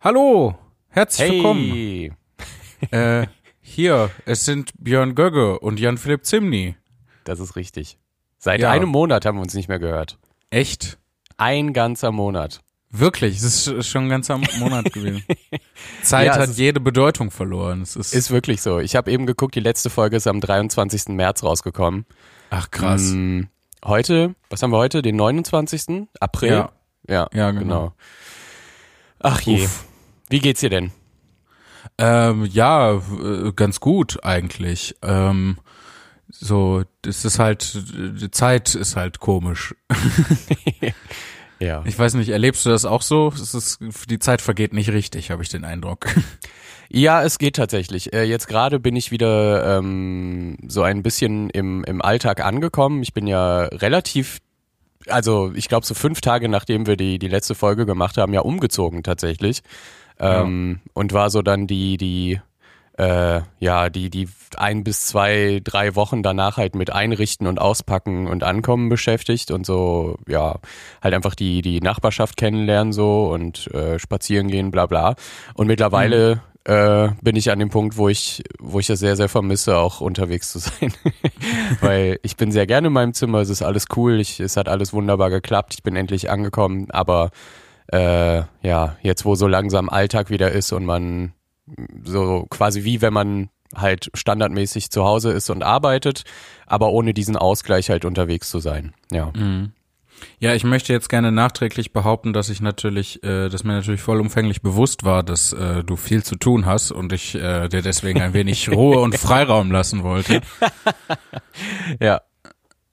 Hallo, herzlich Hey. willkommen. Äh, hier, es sind Björn Gögge und Jan-Philipp Zimny. Das ist richtig. Seit Ja. einem Monat haben wir uns nicht mehr gehört. Echt? Ein ganzer Monat. Wirklich, es ist sch- schon ein ganzer Monat gewesen. Zeit Ja, hat jede Bedeutung verloren. Es ist, Ist wirklich so. Ich habe eben geguckt, die letzte Folge ist am 23. März rausgekommen. ach krass. Mm, heute, was haben wir heute? Den 29. April? Ja. Ja, Ja, genau. Ach je. Uff. Wie geht's dir denn? Ähm, ja, äh, ganz gut eigentlich. Ähm, so, das ist halt, die Zeit ist halt komisch. Ja. Ich weiß nicht, erlebst du das auch so? Es ist, die Zeit vergeht nicht richtig, habe ich den Eindruck. Ja, es geht tatsächlich. Äh, jetzt gerade bin ich wieder ähm, so ein bisschen im, im Alltag angekommen. Ich bin ja relativ, also ich glaube so fünf Tage nachdem wir die, die letzte Folge gemacht haben, ja umgezogen tatsächlich. Ähm, Und war so dann die, die, äh, ja, die, die ein bis zwei, drei Wochen danach halt mit Einrichten und Auspacken und Ankommen beschäftigt und so, ja, halt einfach die, die Nachbarschaft kennenlernen so und äh, spazieren gehen, bla bla. Und mittlerweile äh, bin ich an dem Punkt, wo ich, wo ich das sehr, sehr vermisse, auch unterwegs zu sein. Weil ich bin sehr gerne in meinem Zimmer, es ist alles cool, ich, es hat alles wunderbar geklappt, ich bin endlich angekommen, aber äh, ja, jetzt wo so langsam Alltag wieder ist und man so quasi wie wenn man halt standardmäßig zu Hause ist und arbeitet, aber ohne diesen Ausgleich halt unterwegs zu sein. Ja. Ja, ich möchte jetzt gerne nachträglich behaupten, dass ich natürlich, äh, dass mir natürlich vollumfänglich bewusst war, dass äh, du viel zu tun hast und ich äh, dir deswegen ein wenig Ruhe und Freiraum lassen wollte. Ja,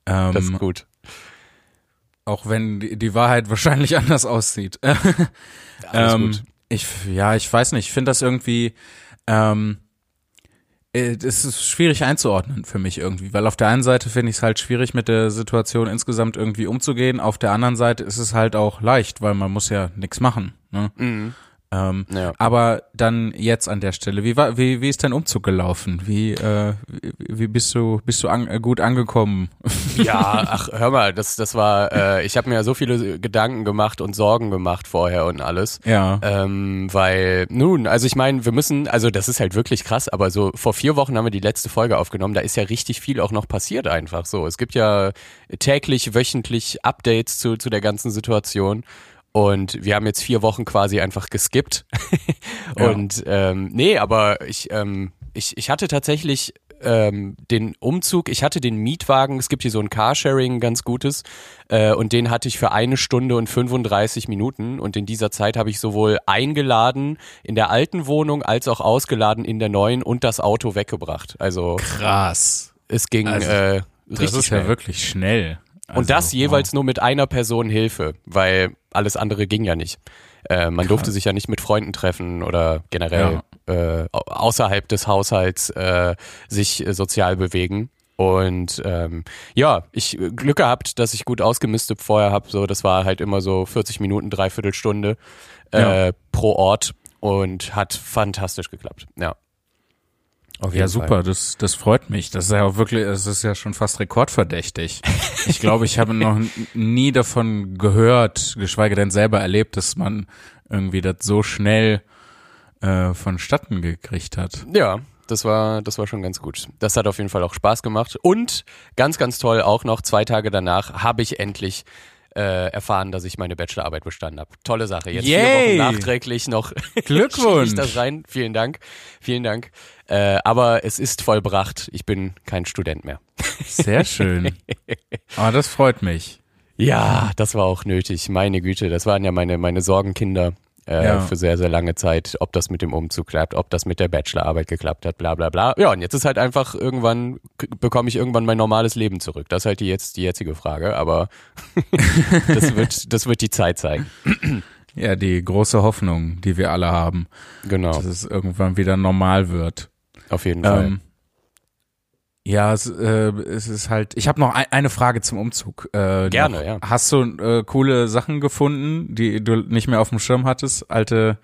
Ähm, das ist gut. Auch wenn die, die Wahrheit wahrscheinlich anders aussieht. Alles ähm. Ich, ja, ich weiß nicht. Ich finde das irgendwie, ähm, äh, es ist schwierig einzuordnen für mich irgendwie, weil auf der einen Seite finde ich es halt schwierig, mit der Situation insgesamt irgendwie umzugehen. Auf der anderen Seite ist es halt auch leicht, weil man muss ja nichts machen. Ne? Ähm, Ja. Aber dann jetzt an der Stelle, wie war, wie, wie ist dein Umzug gelaufen? Wie, äh, wie, bist du, bist du an, äh, gut angekommen? Ja, ach, hör mal, das, das war, äh, ich habe mir ja so viele Gedanken gemacht und Sorgen gemacht vorher und alles. Ja. Ähm, weil, nun, also ich meine, wir müssen, also das ist halt wirklich krass, aber so vor vier Wochen haben wir die letzte Folge aufgenommen, da ist ja richtig viel auch noch passiert einfach so. Es gibt ja täglich, wöchentlich Updates zu, zu der ganzen Situation. Und wir haben jetzt vier Wochen quasi einfach geskippt. Ja. Und ähm, nee, aber ich, ähm, ich, ich hatte tatsächlich ähm, den Umzug, ich hatte den Mietwagen, es gibt hier so ein Carsharing, ganz gutes, äh, und den hatte ich für eine Stunde und 35 Minuten. Und in dieser Zeit habe ich sowohl eingeladen in der alten Wohnung als auch ausgeladen in der neuen und das Auto weggebracht. Also Krass. es ging Also, äh, Das richtig ist schnell. ja wirklich schnell. Und das Also, jeweils nur mit einer Person Hilfe, weil alles andere ging ja nicht. Äh, man durfte sich ja nicht mit Freunden treffen oder generell äh, au- außerhalb des Haushalts äh, sich äh, sozial bewegen. Und ähm, ja, ich äh, Glück gehabt, dass ich gut ausgemistet vorher habe. So, das war halt immer so 40 Minuten, dreiviertel Stunde äh, Ja. pro Ort und hat fantastisch geklappt. Ja. Ja, super, das, das freut mich. Das ist ja auch wirklich, es ist ja schon fast rekordverdächtig. Ich glaube, ich habe noch nie davon gehört, geschweige denn selber erlebt, dass man irgendwie das so schnell äh, vonstatten gekriegt hat. Ja, das war, das war schon ganz gut. Das hat auf jeden Fall auch Spaß gemacht. Und ganz, ganz toll, auch noch zwei Tage danach habe ich endlich äh, erfahren, dass ich meine Bachelorarbeit bestanden habe. Tolle Sache. Jetzt vier Yay! Wochen nachträglich noch Glückwunsch! ich das rein. Vielen Dank. Vielen Dank. Äh, aber es ist vollbracht. Ich bin kein Student mehr. Sehr schön. Aber das freut mich. Ja, das war auch nötig. Meine Güte, das waren ja meine, meine Sorgenkinder äh, Ja. für sehr, sehr lange Zeit, ob das mit dem Umzug klappt, ob das mit der Bachelorarbeit geklappt hat, bla bla bla. Ja, und jetzt ist halt einfach irgendwann, bekomme ich irgendwann mein normales Leben zurück. Das ist halt die jetzt die jetzige Frage, aber das wird, das wird die Zeit zeigen. Ja, die große Hoffnung, die wir alle haben, Genau, dass es irgendwann wieder normal wird. Auf jeden Fall. Ähm, ja, es, äh, es ist halt. Ich habe noch ein, eine Frage zum Umzug. Äh, Gerne, noch. ja. Hast du äh, coole Sachen gefunden, die du nicht mehr auf dem Schirm hattest? Alte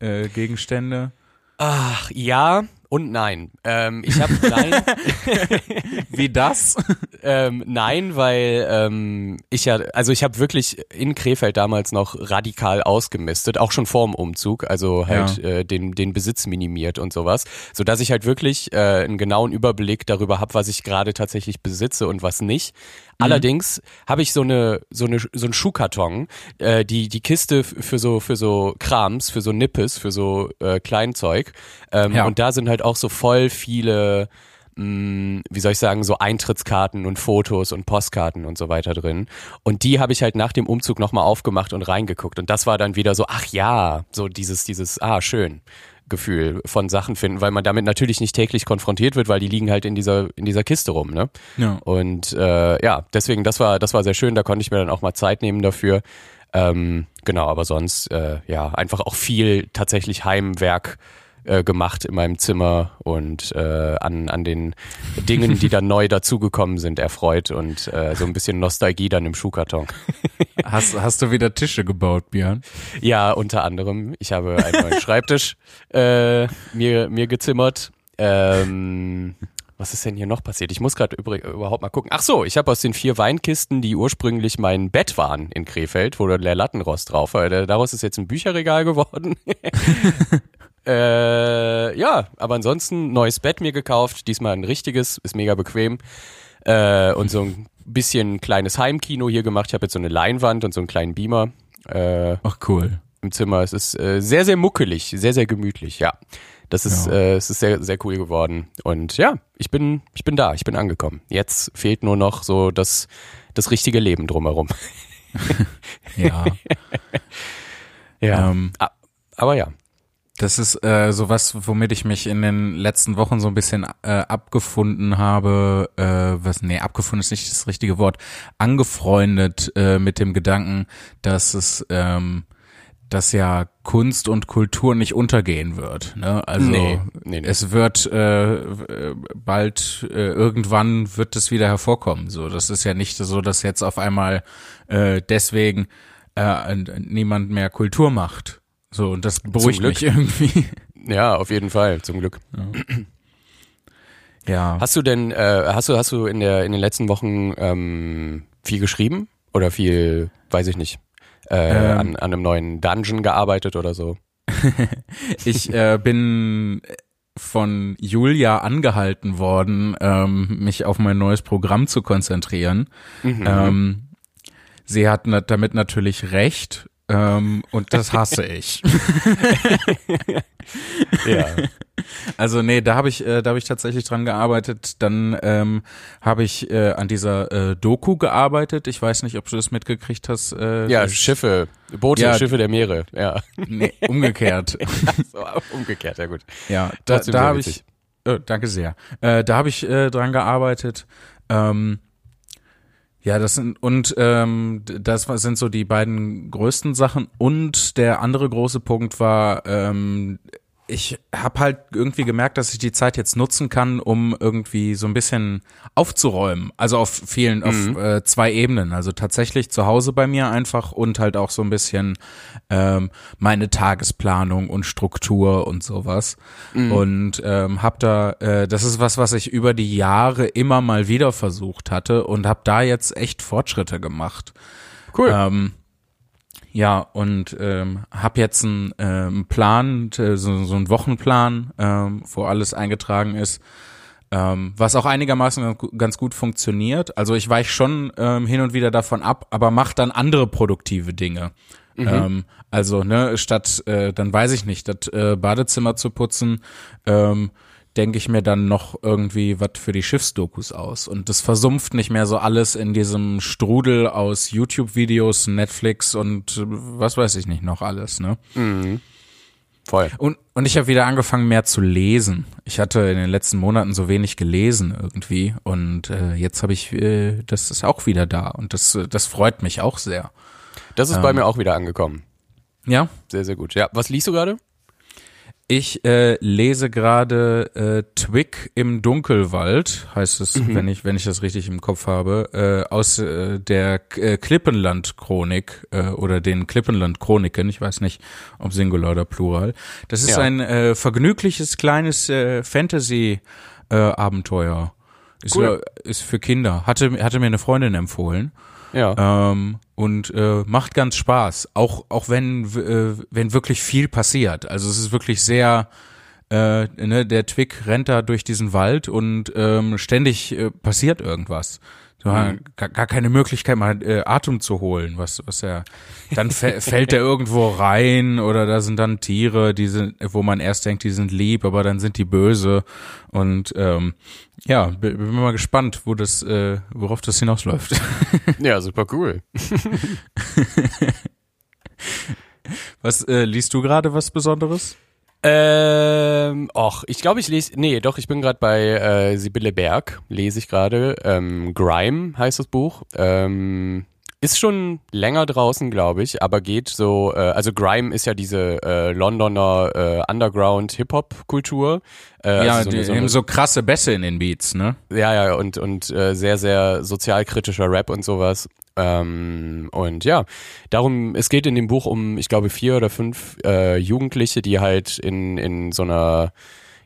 äh, Gegenstände? Ach ja, und nein. Ähm, ich habe nein. Wie das? ähm, nein, weil ähm, ich ja, also ich habe wirklich in Krefeld damals noch radikal ausgemistet, auch schon vorm Umzug, also halt Ja. äh, den den Besitz minimiert und sowas, so dass ich halt wirklich äh, einen genauen Überblick darüber habe, was ich gerade tatsächlich besitze und was nicht. Allerdings habe ich so eine so eine so einen Schuhkarton, äh, die die Kiste für so für so Krams, für so Nippes, für so äh, Kleinzeug ähm, Ja. und da sind halt auch so voll viele mh, wie soll ich sagen, so Eintrittskarten und Fotos und Postkarten und so weiter drin. Und die habe ich halt nach dem Umzug nochmal aufgemacht und reingeguckt. Und das war dann wieder so, ach ja, so dieses, dieses, ah, schön. Gefühl von Sachen finden, weil man damit natürlich nicht täglich konfrontiert wird, weil die liegen halt in dieser in dieser Kiste rum, ne? Ja. Und äh, ja, deswegen das war das war sehr schön. Da konnte ich mir dann auch mal Zeit nehmen dafür. Ähm, genau, aber sonst äh, ja einfach auch viel tatsächlich Heimwerk äh, gemacht in meinem Zimmer und äh, an an den Dingen, die dann neu dazugekommen sind, erfreut und äh, so ein bisschen Nostalgie dann im Schuhkarton. Hast, hast du wieder Tische gebaut, Björn? Ja, unter anderem. Ich habe einen neuen Schreibtisch äh, mir, mir gezimmert. Ähm, was ist denn hier noch passiert? Ich muss gerade überhaupt mal gucken. Ach so, ich habe aus den vier Weinkisten, die ursprünglich mein Bett waren in Krefeld, wo der Lattenrost drauf war, äh, daraus ist jetzt ein Bücherregal geworden. äh, ja, aber ansonsten neues Bett mir gekauft, diesmal ein richtiges, ist mega bequem. Äh, und so ein bisschen kleines Heimkino hier gemacht. Ich habe jetzt so eine Leinwand und so einen kleinen Beamer. Äh, Ach cool. im Zimmer. Es ist äh, sehr, sehr muckelig, sehr, sehr gemütlich, ja. Das ist, Ja. äh, es ist sehr, sehr cool geworden. Und ja, ich bin, ich bin da, ich bin angekommen. Jetzt fehlt nur noch so das, das richtige Leben drumherum. Ja. Ja. ähm, Ah, aber ja. Das ist äh, sowas, womit ich mich in den letzten Wochen so ein bisschen äh, abgefunden habe. Äh, was? Nee, abgefunden ist nicht das richtige Wort. Angefreundet äh, mit dem Gedanken, dass es, ähm, dass ja Kunst und Kultur nicht untergehen wird. Ne? Also Nee, nee, nee. es wird äh, bald äh, irgendwann wird es wieder hervorkommen. So, das ist ja nicht so, dass jetzt auf einmal äh, deswegen äh, niemand mehr Kultur macht. So, und das beruhigt Glück. mich irgendwie. Ja, auf jeden Fall, zum Glück. Ja. Hast du denn, äh, hast du, hast du in der, in den letzten Wochen ähm, viel geschrieben? Oder viel, weiß ich nicht, äh, Ähm. an, an einem neuen Dungeon gearbeitet oder so? Ich äh, bin von Julia angehalten worden, ähm, mich auf mein neues Programm zu konzentrieren. Mhm. Ähm, sie hat damit natürlich recht. Ähm, und das hasse ich. ja. Also nee, da habe ich, äh, da habe ich tatsächlich dran gearbeitet. Dann ähm, habe ich äh, an dieser äh, Doku gearbeitet. Ich weiß nicht, ob du das mitgekriegt hast. Äh, Ja, Schiffe, Boote, Ja. Schiffe der Meere, ja. Nee, umgekehrt. so, umgekehrt, ja gut. Ja, da, Trotzdem da habe ich, äh, danke sehr. Äh, da habe ich äh, dran gearbeitet. Ähm, ja, das sind und ähm, das sind so die beiden größten Sachen. Und der andere große Punkt war, ähm, ich habe halt irgendwie gemerkt, dass ich die Zeit jetzt nutzen kann, um irgendwie so ein bisschen aufzuräumen. Also auf vielen, auf äh, zwei Ebenen. Also tatsächlich zu Hause bei mir einfach und halt auch so ein bisschen ähm, meine Tagesplanung und Struktur und sowas. Und ähm, hab da, äh, das ist was, was ich über die Jahre immer mal wieder versucht hatte und hab da jetzt echt Fortschritte gemacht. Cool. Ähm, ja, und ähm, habe jetzt einen ähm, Plan, so, so einen Wochenplan, ähm, wo alles eingetragen ist, ähm, was auch einigermaßen ganz gu- ganz gut funktioniert. Also ich weiche schon ähm, hin und wieder davon ab, aber mache dann andere produktive Dinge. Ähm, also, ne, statt, äh, dann weiß ich nicht, das äh, Badezimmer zu putzen, ähm, denke ich mir dann noch irgendwie was für die Schiffsdokus aus. Und das versumpft nicht mehr so alles in diesem Strudel aus YouTube-Videos, Netflix und äh, was weiß ich nicht noch alles, ne? Voll. Und, und ich habe wieder angefangen, mehr zu lesen. Ich hatte in den letzten Monaten so wenig gelesen irgendwie. Und äh, jetzt habe ich, äh, das ist auch wieder da. Und das, äh, das freut mich auch sehr. Das ist bei mir auch wieder angekommen. Ja, Sehr, sehr gut. Ja, was liest du gerade? Ich äh, lese gerade äh, Twig im Dunkelwald, heißt es, mhm. wenn ich wenn ich das richtig im Kopf habe, äh, aus äh, der äh, Klippenland-Chronik äh, oder den Klippenland-Chroniken. Ich weiß nicht, ob Singular oder Plural. Das ist ja. ein äh, vergnügliches kleines äh, Fantasy-Abenteuer. Äh, ist, cool. ist für Kinder. Hatte hatte mir eine Freundin empfohlen. Ja. Ähm, und äh, macht ganz Spaß, auch auch wenn äh, wenn wirklich viel passiert. Also es ist wirklich sehr äh, ne, der Twig rennt da durch diesen Wald und ähm, ständig äh, passiert irgendwas. Mhm. gar, gar keine Möglichkeit mal äh, Atem zu holen, was was er dann fällt er irgendwo rein oder da sind dann Tiere, die sind, wo man erst denkt, die sind lieb, aber dann sind die böse und ähm, ja, bin, bin mal gespannt, wo das äh, worauf das hinausläuft. Ja, super cool. was äh, liest du gerade was Besonderes? Ähm, och, ich glaube, ich lese, nee, doch, ich bin gerade bei äh, Sibylle Berg, lese ich gerade. Ähm, Grime heißt das Buch. Ähm, ist schon länger draußen, glaube ich, aber geht so, äh, also Grime ist ja diese äh, Londoner äh, Underground-Hip-Hop-Kultur. Äh, ja, also so, die so, eine, so krasse Bässe in den Beats, ne? Ja, ja, und, und äh, sehr, sehr sozialkritischer Rap und sowas. Ähm, und ja, darum, es geht in dem Buch um, ich glaube, vier oder fünf äh, Jugendliche, die halt in, in so einer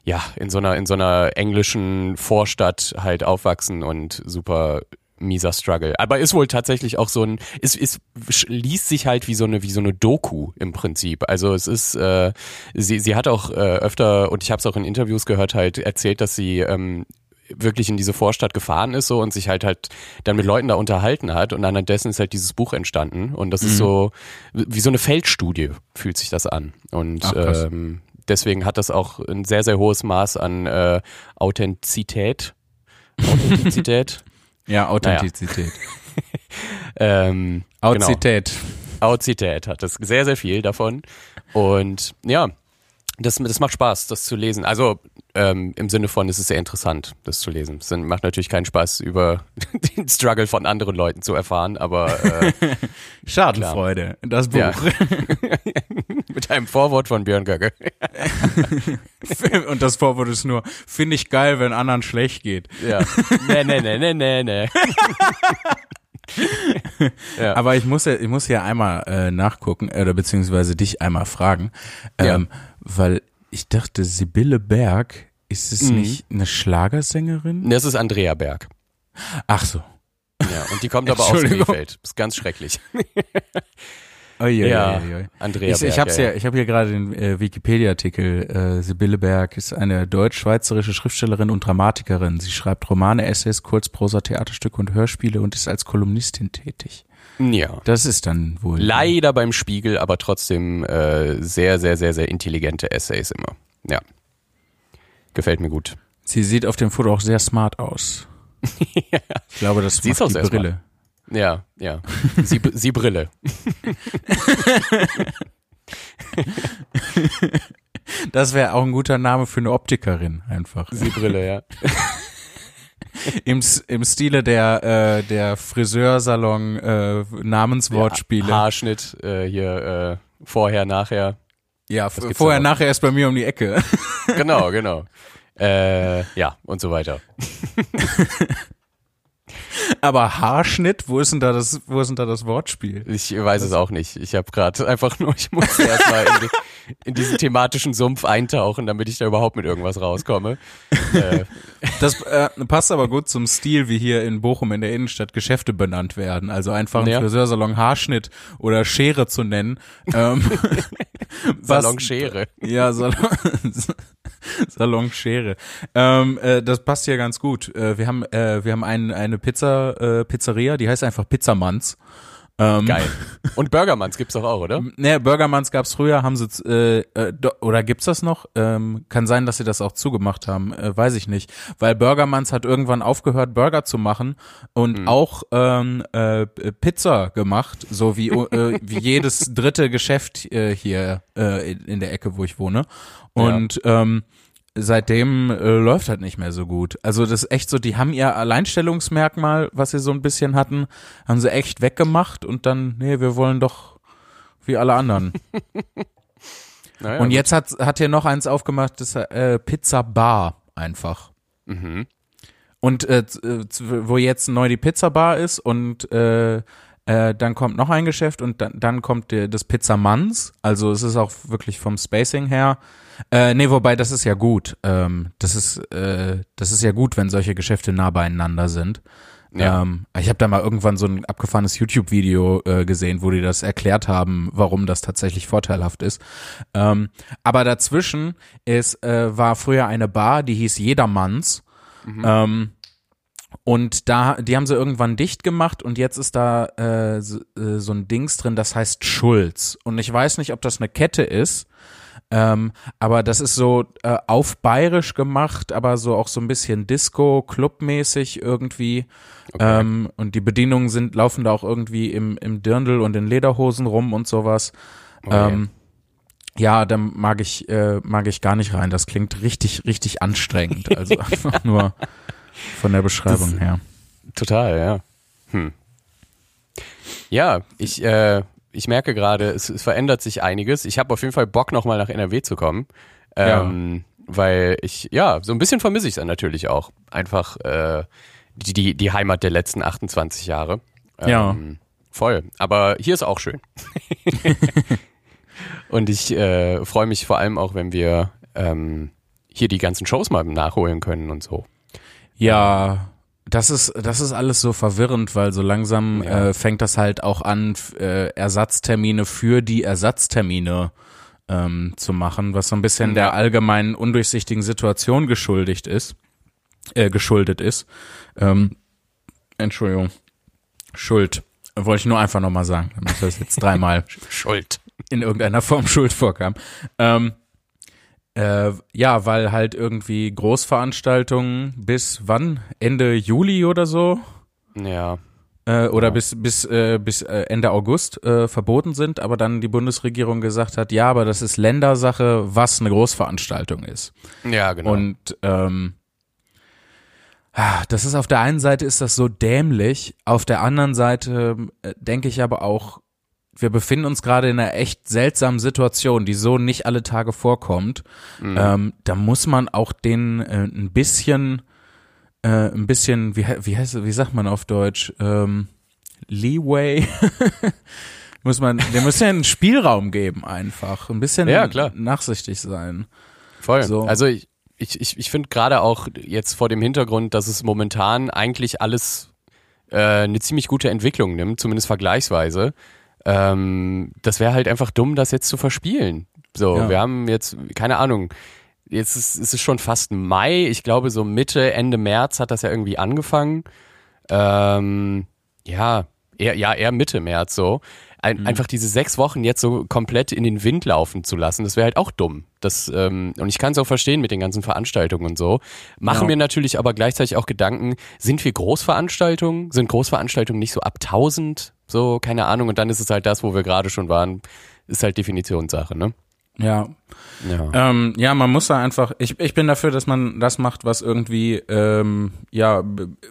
ja, in so einer, in so einer englischen Vorstadt halt aufwachsen und super mieser Struggle. Aber ist wohl tatsächlich auch so ein, es, es liest sich halt wie so eine, wie so eine Doku im Prinzip. Also es ist, äh, sie, sie hat auch äh, öfter, und ich habe es auch in Interviews gehört, halt erzählt, dass sie ähm, wirklich in diese Vorstadt gefahren ist so und sich halt halt dann mit Leuten da unterhalten hat und anhand dessen ist halt dieses Buch entstanden und das mhm. ist so wie so eine Feldstudie fühlt sich das an und Ach, ähm, deswegen hat das auch ein sehr sehr hohes Maß an äh, Authentizität Authentizität ja Authentizität naja. ähm, Authentizität genau. Authentizität hat das sehr sehr viel davon und ja das, das macht Spaß, das zu lesen. Also ähm, im Sinne von, es ist sehr interessant, das zu lesen. Es macht natürlich keinen Spaß, über den Struggle von anderen Leuten zu erfahren, aber äh, Schadenfreude, klar. das Buch. Ja. Mit einem Vorwort von Björn Göcke. Und das Vorwort ist nur, finde ich geil, wenn anderen schlecht geht. Ja. Nee, nee, nee, nee, nee, nee. ja. Aber ich muss ja, ich muss ja einmal äh, nachgucken, oder beziehungsweise dich einmal fragen, ähm, ja. Weil ich dachte, Sibylle Berg, ist es mhm. nicht eine Schlagersängerin? Das ist Andrea Berg. Ach so. Ja, und die kommt aber aus Krefeld. Ist ganz schrecklich. Oh, je, ja, je, je. Andrea ich, Berg, ich habe ja, ja. ich habe hier gerade den äh, Wikipedia-Artikel. Äh, Sibylle Berg ist eine deutsch-schweizerische Schriftstellerin und Dramatikerin. Sie schreibt Romane, Essays, Kurzprosa, Theaterstücke und Hörspiele und ist als Kolumnistin tätig. Ja. Das ist dann wohl. Leider beim Spiegel, aber trotzdem äh, sehr, sehr, sehr, sehr intelligente Essays immer. Ja. Gefällt mir gut. Sie sieht auf dem Foto auch sehr smart aus. ja. Ich glaube, das Sie ist auch die Brille. Smart. Ja, ja. Sie, sie Brille. Das wäre auch ein guter Name für eine Optikerin, einfach. Sie Brille, ja. Im, Im Stile der, äh, der Friseursalon äh, Namenswortspiele. Ja, Haarschnitt äh, hier äh, vorher, nachher. Ja, vorher, nachher ist bei mir um die Ecke. Genau, genau. Äh, ja, und so weiter. Aber Haarschnitt, wo ist denn da das, wo ist denn da das Wortspiel? Ich weiß es auch nicht. Ich habe gerade einfach nur, ich musste erstmal in, die, in diesen thematischen Sumpf eintauchen, damit ich da überhaupt mit irgendwas rauskomme. äh. Das äh, passt aber gut zum Stil, wie hier in Bochum in der Innenstadt Geschäfte benannt werden. Also einfach ein ja. Friseursalon Haarschnitt oder Schere zu nennen. Ähm, Salon Schere. Ja, Salon, Salonschere. Ähm, äh, das passt hier ganz gut. Äh, wir haben äh, wir haben ein, eine Pizza äh, Pizzeria, die heißt einfach Pizzamanns. Ähm, Geil. Und Burgermanns gibt's doch auch, oder? Ne, Burgermanns gab's früher, haben sie äh, äh, oder gibt's das noch? Ähm, kann sein, dass sie das auch zugemacht haben, äh, weiß ich nicht, weil Burgermanns hat irgendwann aufgehört Burger zu machen und mhm. auch ähm, äh, Pizza gemacht, so wie äh, wie jedes dritte Geschäft äh, hier äh, in der Ecke, wo ich wohne. Und ja. ähm, seitdem äh, läuft halt nicht mehr so gut. Also das ist echt so, die haben ihr Alleinstellungsmerkmal, was sie so ein bisschen hatten, haben sie echt weggemacht und dann, nee, wir wollen doch wie alle anderen. Naja, und jetzt hat, hat hier noch eins aufgemacht, das äh, Pizza Bar einfach. Mhm. Und äh, äh wo jetzt neu die Pizza Bar ist und äh, äh, dann kommt noch ein Geschäft und dann, dann kommt der, das Pizzamanns. Also es ist auch wirklich vom Spacing her. Äh, nee, wobei das ist ja gut. Ähm, das ist äh, das ist ja gut, wenn solche Geschäfte nah beieinander sind. Ja. Ähm, ich habe da mal irgendwann so ein abgefahrenes YouTube-Video äh, gesehen, wo die das erklärt haben, warum das tatsächlich vorteilhaft ist. Ähm, aber dazwischen ist äh, war früher eine Bar, die hieß Jedermanns. Mhm. Ähm, und da, die haben sie irgendwann dicht gemacht und jetzt ist da äh, so, äh, so ein Dings drin, das heißt Schulz. Und ich weiß nicht, ob das eine Kette ist, ähm, aber das ist so äh, auf bayerisch gemacht, aber so auch so ein bisschen Disco-Club-mäßig irgendwie. Okay. Ähm, und die Bedienungen sind, laufen da auch irgendwie im, im Dirndl und in Lederhosen rum und sowas. Okay. Ähm, ja, da mag ich, äh, mag ich gar nicht rein. Das klingt richtig, richtig anstrengend. Also einfach nur von der Beschreibung das, her. Total, ja. Hm. Ja, ich, äh, ich merke gerade, es, es, verändert sich einiges. Ich habe auf jeden Fall Bock, nochmal nach NRW zu kommen. Ähm, ja. Weil ich, ja, so ein bisschen vermisse ich es natürlich auch. Einfach äh, die, die, die Heimat der letzten 28 Jahre. Ähm, ja. Voll. Aber hier ist auch schön. Und ich äh, freue mich vor allem auch, wenn wir ähm, hier die ganzen Shows mal nachholen können und so. Ja, das ist, das ist alles so verwirrend, weil so langsam ja. äh, fängt das halt auch an, äh, Ersatztermine für die Ersatztermine ähm, zu machen, was so ein bisschen ja. der allgemeinen undurchsichtigen Situation geschuldigt ist, äh, geschuldet ist. Ähm, Entschuldigung. Schuld. Wollte ich nur einfach nochmal sagen, damit das jetzt dreimal Schuld in irgendeiner Form Schuld vorkam. Ähm, äh, ja, weil halt irgendwie Großveranstaltungen bis wann? Ende Juli oder so? Ja. Äh, oder ja. bis bis äh, bis äh, Ende August äh, verboten sind, aber dann die Bundesregierung gesagt hat, ja, aber das ist Ländersache, was eine Großveranstaltung ist. Ja, genau. Und ähm, ah, das ist auf der einen Seite ist das so dämlich, auf der anderen Seite äh, denke ich aber auch, wir befinden uns gerade in einer echt seltsamen Situation, die so nicht alle Tage vorkommt. Mhm. Ähm, da muss man auch den äh, ein bisschen, äh, ein bisschen, wie, wie heißt, wie sagt man auf Deutsch, ähm, Leeway. muss man, der muss ja einen Spielraum geben einfach, ein bisschen ja, klar. nachsichtig sein. Voll. So. Also ich, ich, ich, ich finde gerade auch jetzt vor dem Hintergrund, dass es momentan eigentlich alles äh, eine ziemlich gute Entwicklung nimmt, zumindest vergleichsweise. Ähm, das wäre halt einfach dumm, das jetzt zu verspielen. So, ja. wir haben jetzt, keine Ahnung, jetzt ist, ist es schon fast Mai. Ich glaube, so Mitte, Ende März hat das ja irgendwie angefangen. Ähm, ja, eher, ja, eher Mitte März so. Ein, mhm. Einfach diese sechs Wochen jetzt so komplett in den Wind laufen zu lassen, das wäre halt auch dumm. Das, ähm, und ich kann es auch verstehen mit den ganzen Veranstaltungen und so. Machen ja. mir natürlich aber gleichzeitig auch Gedanken, sind wir Großveranstaltungen? Sind Großveranstaltungen nicht so ab 1000? So, keine Ahnung. Und dann ist es halt das, wo wir gerade schon waren, ist halt Definitionssache, ne? Ja. Ja. Ähm, ja, man muss da einfach, ich, ich bin dafür, dass man das macht, was irgendwie, ähm, ja,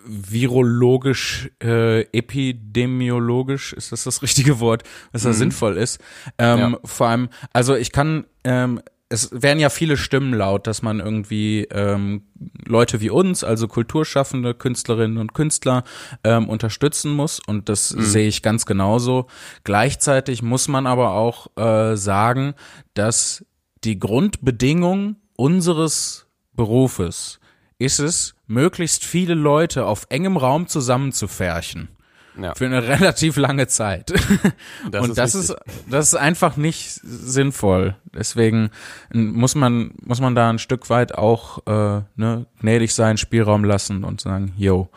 virologisch, äh, epidemiologisch, ist das das richtige Wort, was da mhm. sinnvoll ist. Ähm, ja. Vor allem, also ich kann, ähm, es werden ja viele Stimmen laut, dass man irgendwie ähm, Leute wie uns, also Kulturschaffende, Künstlerinnen und Künstler, ähm, unterstützen muss. Und das mhm. sehe ich ganz genauso. Gleichzeitig muss man aber auch äh, sagen, dass die Grundbedingung unseres Berufes ist es, möglichst viele Leute auf engem Raum zusammenzufärchen. Ja. Für eine relativ lange Zeit. Das und ist das richtig. ist, das ist einfach nicht sinnvoll. Deswegen muss man, muss man da ein Stück weit auch, äh, ne, gnädig sein, Spielraum lassen und sagen, yo,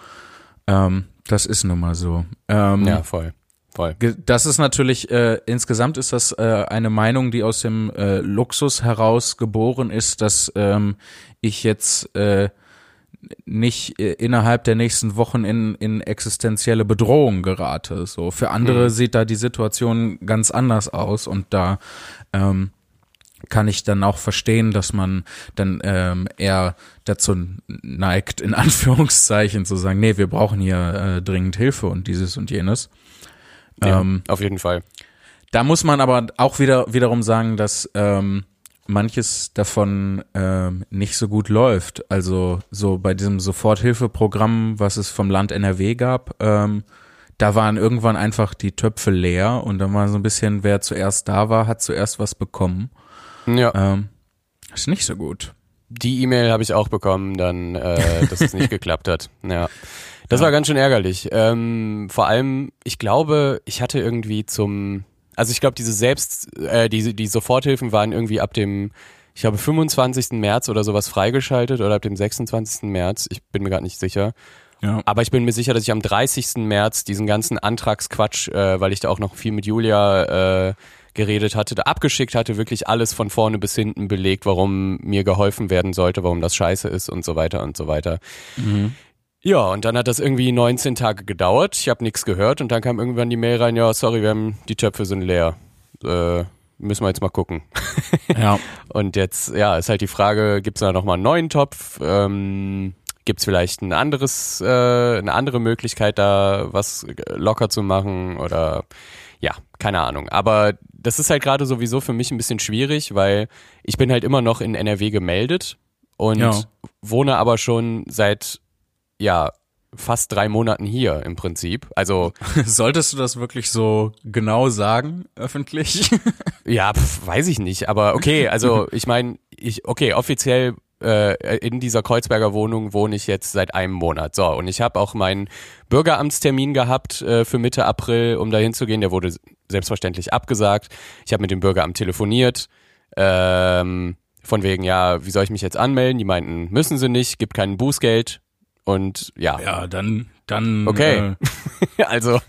ähm, das ist nun mal so. Ähm, ja, voll. Voll. Das ist natürlich, äh, insgesamt ist das äh, eine Meinung, die aus dem äh, Luxus heraus geboren ist, dass ähm, ich jetzt äh, nicht äh, innerhalb der nächsten Wochen in, in existenzielle Bedrohung gerate. So für andere mhm. sieht da die Situation ganz anders aus und da ähm, kann ich dann auch verstehen, dass man dann ähm, eher dazu neigt, in Anführungszeichen zu sagen, nee, wir brauchen hier äh, dringend Hilfe und dieses und jenes. Ja, ähm, auf jeden Fall. Da muss man aber auch wieder wiederum sagen, dass ähm, manches davon ähm, nicht so gut läuft. Also so bei diesem Soforthilfeprogramm, was es vom Land NRW gab, ähm, da waren irgendwann einfach die Töpfe leer und dann war so ein bisschen, wer zuerst da war, hat zuerst was bekommen. Ja. Ähm, ist nicht so gut. Die E-Mail habe ich auch bekommen, dann, äh, dass es nicht geklappt hat. Ja. Das war ganz schön ärgerlich. Ähm, vor allem, ich glaube, ich hatte irgendwie zum, also ich glaube, diese Selbst, äh, die, die Soforthilfen waren irgendwie ab dem, ich glaube, 25. März oder sowas freigeschaltet oder ab dem 26. März. Ich bin mir gerade nicht sicher. Ja. Aber ich bin mir sicher, dass ich am 30. März diesen ganzen Antragsquatsch, äh, weil ich da auch noch viel mit Julia äh, geredet hatte, da abgeschickt hatte, wirklich alles von vorne bis hinten belegt, warum mir geholfen werden sollte, warum das scheiße ist und so weiter und so weiter. Ja, und dann hat das irgendwie 19 Tage gedauert. Ich habe nichts gehört und dann kam irgendwann die Mail rein, ja, sorry, wir haben die Töpfe sind leer. Äh, müssen wir jetzt mal gucken. Ja. Und jetzt, ja, ist halt die Frage, gibt's da nochmal einen neuen Topf? Ähm, gibt's vielleicht ein anderes, äh, eine andere Möglichkeit, da was locker zu machen? Oder ja, keine Ahnung. Aber das ist halt gerade sowieso für mich ein bisschen schwierig, weil ich bin halt immer noch in NRW gemeldet und Ja. wohne aber schon seit, ja, fast drei Monaten hier im Prinzip. Also Solltest du das wirklich so genau sagen, öffentlich? Ja, pf, weiß ich nicht, aber okay, also ich meine, ich, okay, offiziell äh, in dieser Kreuzberger Wohnung wohne ich jetzt seit einem Monat. So, und ich habe auch meinen Bürgeramtstermin gehabt äh, für Mitte April, um da hinzugehen. Der wurde selbstverständlich abgesagt. Ich habe mit dem Bürgeramt telefoniert. Ähm, von wegen, ja, wie soll ich mich jetzt anmelden? Die meinten, müssen sie nicht, gibt kein Bußgeld. Und ja, ja, dann, dann. Okay. Äh, also,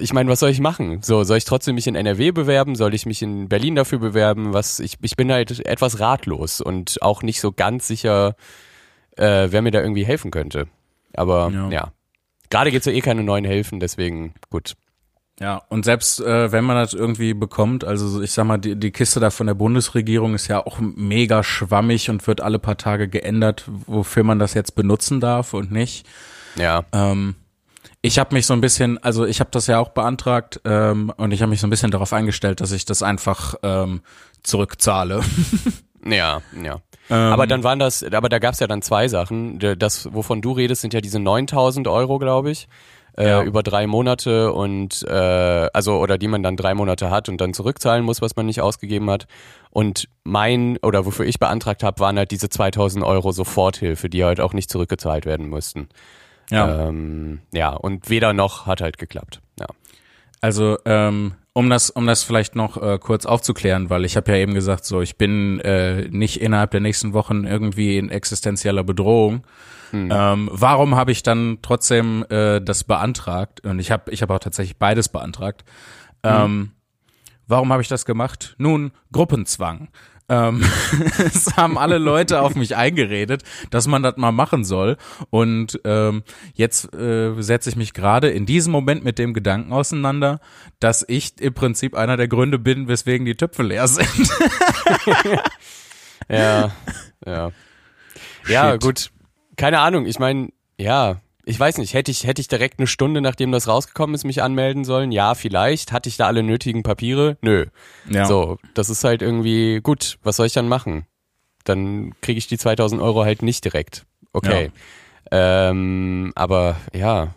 ich meine, was soll ich machen? So, soll ich trotzdem mich in NRW bewerben? Soll ich mich in Berlin dafür bewerben? Was, ich, ich bin halt etwas ratlos und auch nicht so ganz sicher, äh, wer mir da irgendwie helfen könnte. Aber Ja. ja. Gerade gibt's ja eh keine neuen Hilfen, deswegen gut. Ja, und selbst äh, wenn man das irgendwie bekommt, also so, ich sag mal, die, die Kiste da von der Bundesregierung ist ja auch mega schwammig und wird alle paar Tage geändert, wofür man das jetzt benutzen darf und nicht. Ja. Ähm, ich habe mich so ein bisschen, also ich habe das ja auch beantragt ähm, und ich habe mich so ein bisschen darauf eingestellt, dass ich das einfach ähm, zurückzahle. Ja, ja. Ähm, aber dann waren das, aber da gab's ja dann zwei Sachen. Das, wovon du redest, sind ja diese 9000 Euro, glaube ich, äh, Ja. über drei Monate und, äh, also, oder die man dann drei Monate hat und dann zurückzahlen muss, was man nicht ausgegeben hat. Und mein, oder wofür ich beantragt habe, waren halt diese 2000 Euro Soforthilfe, die halt auch nicht zurückgezahlt werden mussten. ja. Ähm, ja, und weder noch hat halt geklappt. Ja. Also ähm, um das, um das vielleicht noch äh, kurz aufzuklären, weil ich habe ja eben gesagt, so ich bin äh, nicht innerhalb der nächsten Wochen irgendwie in existenzieller Bedrohung. Ähm, warum habe ich dann trotzdem äh, das beantragt? Und ich habe, ich habe auch tatsächlich beides beantragt. Ähm, warum habe ich das gemacht? Nun Gruppenzwang. Ähm, es haben alle Leute auf mich eingeredet, dass man das mal machen soll. Und ähm, jetzt äh, setze ich mich gerade in diesem Moment mit dem Gedanken auseinander, dass ich im Prinzip einer der Gründe bin, weswegen die Töpfe leer sind. Ja, ja. Ja, Shit. gut. Keine Ahnung. Ich meine, ja, ich weiß nicht. Hätte ich, hätte ich direkt eine Stunde, nachdem das rausgekommen ist, mich anmelden sollen? Ja, vielleicht. Hatte ich da alle nötigen Papiere? Nö. Ja. So, das ist halt irgendwie gut. Was soll ich dann machen? Dann kriege ich die 2000 Euro halt nicht direkt. Okay. Ähm, aber ja.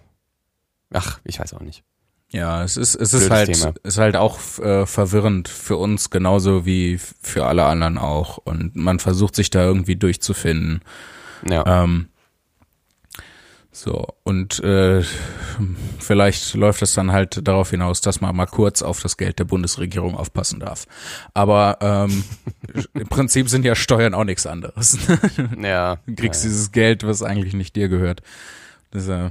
Ach, ich weiß auch nicht. Ja, es ist, es ist Blödes halt, Thema. ist halt auch äh, verwirrend für uns genauso wie für alle anderen auch. Und man versucht sich da irgendwie durchzufinden. Ja. Ähm, so, und äh, vielleicht läuft es dann halt darauf hinaus, dass man mal kurz auf das Geld der Bundesregierung aufpassen darf. Aber ähm, im Prinzip sind ja Steuern auch nichts anderes. ja. Du kriegst dieses Geld, was eigentlich nicht dir gehört. Das, äh,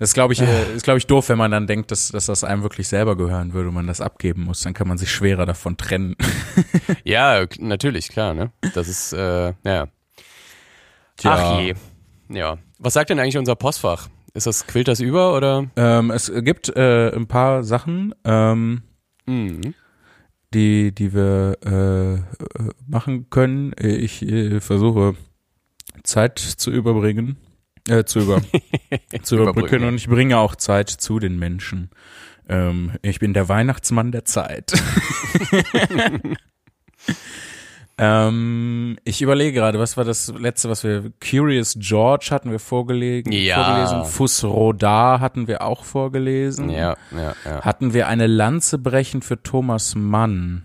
das glaube ich, äh, ist glaube ich doof, wenn man dann denkt, dass, dass das einem wirklich selber gehören würde und man das abgeben muss. Dann kann man sich schwerer davon trennen. Ja, natürlich, klar, ne? Das ist, äh, ja. Ach je. Ja. Was sagt denn eigentlich unser Postfach? Ist das, quillt das über oder? Ähm, es gibt äh, ein paar Sachen, ähm, Mhm. die, die wir äh, machen können. Ich äh, versuche Zeit zu überbringen, äh, zu, über, zu überbrücken und ich bringe auch Zeit zu den Menschen. Ähm, ich bin der Weihnachtsmann der Zeit. Ähm, ich überlege gerade, was war das letzte, was wir Curious George hatten wir vorgelegen, Ja. vorgelesen, Fuss Rodar hatten wir auch vorgelesen. Ja, ja, ja. Hatten wir eine Lanze brechen für Thomas Mann.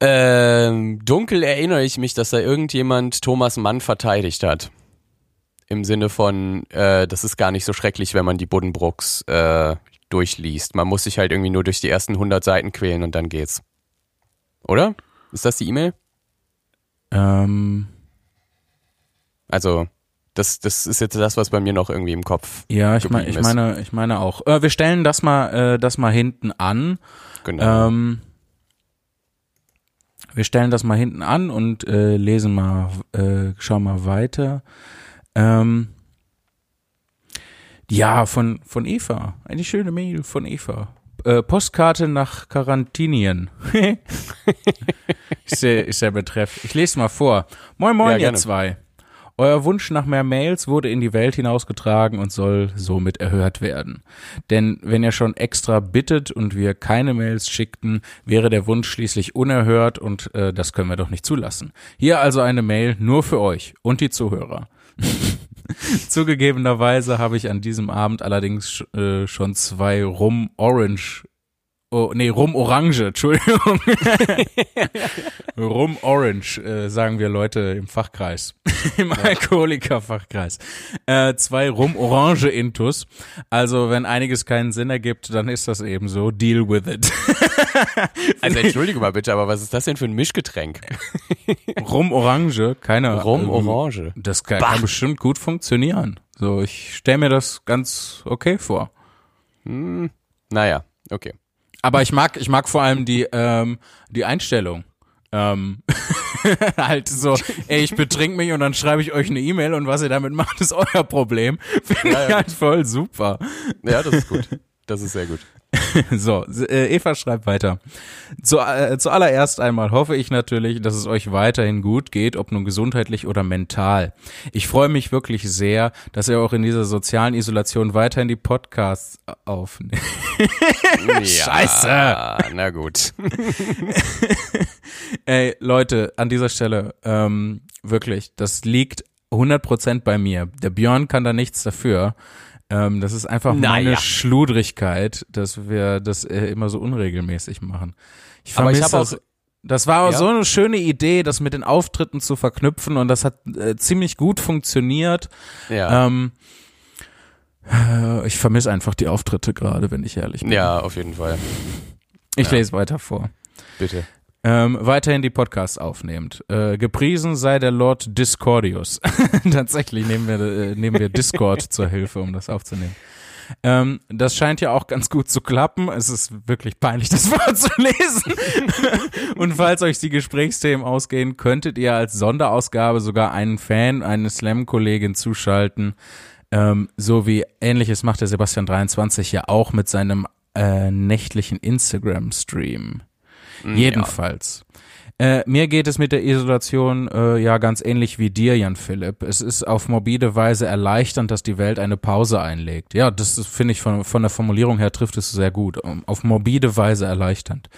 Ähm, dunkel erinnere ich mich, dass da irgendjemand Thomas Mann verteidigt hat. Im Sinne von, äh, das ist gar nicht so schrecklich, wenn man die Buddenbrooks äh, durchliest. Man muss sich halt irgendwie nur durch die ersten 100 Seiten quälen und dann geht's. Oder? Ist das die E-Mail? Ähm, Also, das, das ist jetzt das, was bei mir noch irgendwie im Kopf. ja, ich, mein, ich meine, ich meine auch. Äh, wir stellen das mal, äh, das mal hinten an. Genau. Ähm, wir stellen das mal hinten an und äh, lesen mal, äh, schauen mal weiter. Ähm, ja, von, von Eva. Eine schöne Mail von Eva. Äh, Postkarte nach Quarantinien. ist, der, ist der Betreff. Ich lese mal vor. Moin, moin, Ja, ihr gerne. zwei. Euer Wunsch nach mehr Mails wurde in die Welt hinausgetragen und soll somit erhört werden. Denn wenn ihr schon extra bittet und wir keine Mails schickten, wäre der Wunsch schließlich unerhört und äh, das können wir doch nicht zulassen. Hier also eine Mail nur für euch und die Zuhörer. Zugegebenerweise habe ich an diesem Abend allerdings äh, schon zwei Rum Orange Oh, nee, Rum Orange, Entschuldigung. Rum Orange, äh, sagen wir Leute im Fachkreis, im Alkoholiker-Fachkreis. Äh, zwei Rum Orange Intus. Also, wenn einiges keinen Sinn ergibt, dann ist das eben so. Deal with it. also entschuldige mal bitte, aber was ist das denn für ein Mischgetränk? Rum Orange, keine Rum ähm, Orange. Das kann, kann bestimmt gut funktionieren. So, ich stelle mir das ganz okay vor. Naja, okay. Aber ich mag, ich mag vor allem die, ähm, die Einstellung. Ähm, halt so, ey, ich betrink mich und dann schreibe ich euch eine E-Mail und was ihr damit macht, ist euer Problem. Finde Ja, ich ja. halt voll super. Ja, das ist gut. Das ist sehr gut. So, äh, Eva schreibt weiter. Zu, äh, zuallererst einmal hoffe ich natürlich, dass es euch weiterhin gut geht, ob nun gesundheitlich oder mental. Ich freue mich wirklich sehr, dass ihr auch in dieser sozialen Isolation weiterhin die Podcasts aufnehmt. Scheiße. Ja, na gut. Ey, Leute, an dieser Stelle, ähm, wirklich, das liegt 100% bei mir. Der Björn kann da nichts dafür. Ähm, das ist einfach meine Naja. Schludrigkeit, dass wir das äh, immer so unregelmäßig machen. Ich Aber ich vermisse auch- das. War auch Ja? so eine schöne Idee, das mit den Auftritten zu verknüpfen und das hat äh, ziemlich gut funktioniert. Ja. Ähm, äh, ich vermisse einfach die Auftritte gerade, wenn ich ehrlich bin. ja, auf jeden Fall. Ich ja. lese weiter vor. Bitte. Ähm, weiterhin die Podcasts aufnehmt. Äh, gepriesen sei der Lord Discordius. Tatsächlich nehmen wir, äh, nehmen wir Discord zur Hilfe, um das aufzunehmen. Ähm, das scheint ja auch ganz gut zu klappen. Es ist wirklich peinlich, das vorzulesen. Und falls euch die Gesprächsthemen ausgehen, könntet ihr als Sonderausgabe sogar einen Fan, eine Slam-Kollegin zuschalten. Ähm, so wie ähnliches macht der Sebastian 23 ja auch mit seinem äh, nächtlichen Instagram-Stream. Jedenfalls. Äh, mir geht es mit der Isolation äh, ja ganz ähnlich wie dir, Jan Philipp. Es ist auf morbide Weise erleichternd, dass die Welt eine Pause einlegt. Ja, das finde ich von, von der Formulierung her trifft es sehr gut. Um, Auf morbide Weise erleichternd.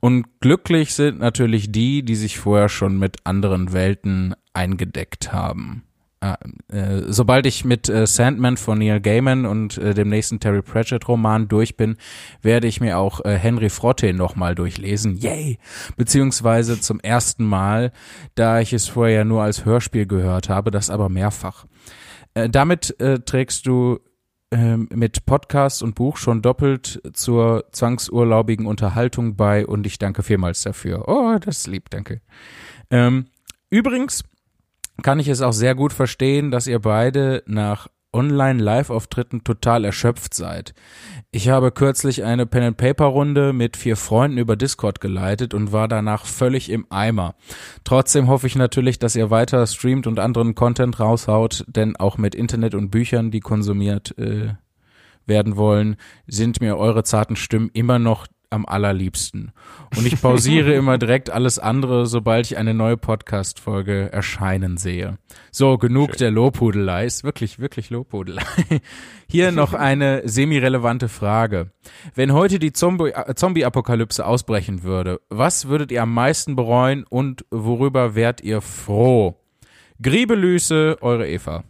Und glücklich sind natürlich die, die sich vorher schon mit anderen Welten eingedeckt haben. Ah, äh, sobald ich mit äh, Sandman von Neil Gaiman und äh, dem nächsten Terry Pratchett Roman durch bin, werde ich mir auch äh, Henry Frotte nochmal durchlesen. Yay! Beziehungsweise zum ersten Mal, da ich es vorher ja nur als Hörspiel gehört habe, das aber mehrfach. Äh, damit trägst du ähm, mit Podcast und Buch schon doppelt zur zwangsurlaubigen Unterhaltung bei und ich danke vielmals dafür. Oh, das ist lieb, danke. Ähm, übrigens kann ich es auch sehr gut verstehen, dass ihr beide nach Online-Live-Auftritten total erschöpft seid. Ich habe kürzlich eine Pen-and-Paper-Runde mit vier Freunden über Discord geleitet und war danach völlig im Eimer. Trotzdem hoffe ich natürlich, dass ihr weiter streamt und anderen Content raushaut, denn auch mit Internet und Büchern, die konsumiert äh, werden wollen, sind mir eure zarten Stimmen immer noch am allerliebsten. Und ich pausiere immer direkt alles andere, sobald ich eine neue Podcast-Folge erscheinen sehe. So, genug Schön. der Lobhudelei. Ist wirklich, wirklich Lobhudelei. Hier noch eine semi-relevante Frage. Wenn heute die äh, Zombie-Apokalypse ausbrechen würde, was würdet ihr am meisten bereuen und worüber wärt ihr froh? Griebelüse, eure Eva.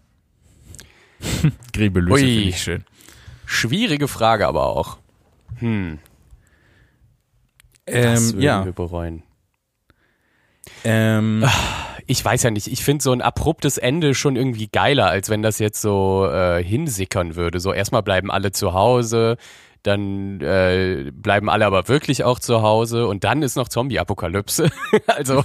Griebelüse finde ich schön. Schwierige Frage aber auch. Hm. Ähm, Was würden ja. wir bereuen? Ähm, ich weiß ja nicht. Ich finde so ein abruptes Ende schon irgendwie geiler, als wenn das jetzt so äh, hinsickern würde. So erstmal bleiben alle zu Hause, dann äh, bleiben alle aber wirklich auch zu Hause und dann ist noch Zombie-Apokalypse. also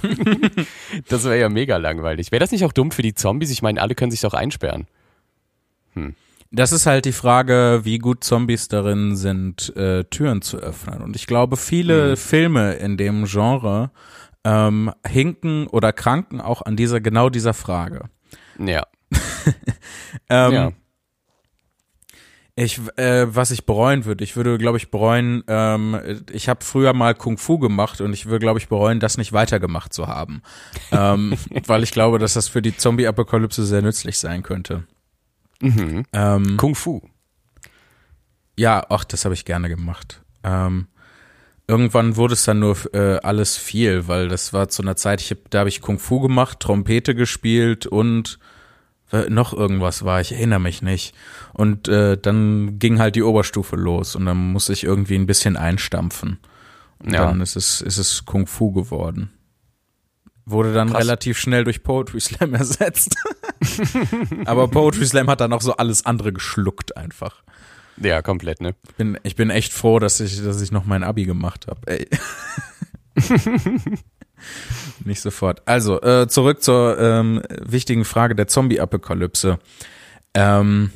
das wäre ja mega langweilig. Wäre das nicht auch dumm für die Zombies? Ich meine, alle können sich doch einsperren. Das ist halt die Frage, wie gut Zombies darin sind, äh, Türen zu öffnen. Und ich glaube, viele mhm. Filme in dem Genre ähm, hinken oder kranken auch an dieser genau dieser Frage. Ja. ähm, ja. Ich, äh, was ich bereuen würde, ich würde, glaube ich, bereuen, ähm, ich habe früher mal Kung Fu gemacht und ich würde, glaube ich, bereuen, das nicht weitergemacht zu haben. ähm, weil ich glaube, dass das für die Zombie-Apokalypse sehr nützlich sein könnte. Mhm. Ähm, Kung Fu. Ja, ach, das habe ich gerne gemacht. Ähm, irgendwann wurde es dann nur äh, alles viel, weil das war zu einer Zeit, ich hab, da habe ich Kung Fu gemacht, Trompete gespielt und äh, noch irgendwas war, ich erinnere mich nicht. Und äh, dann ging halt die Oberstufe los und dann musste ich irgendwie ein bisschen einstampfen. Und ja. dann ist es, ist es Kung Fu geworden. Wurde dann Krass. relativ schnell durch Poetry Slam ersetzt. Aber Poetry Slam hat dann auch so alles andere geschluckt einfach. Ja, komplett, ne? Ich bin, ich bin echt froh, dass ich, dass ich noch mein Abi gemacht habe. Nicht sofort. Also, äh, zurück zur ähm, wichtigen Frage der Zombie-Apokalypse. Ähm,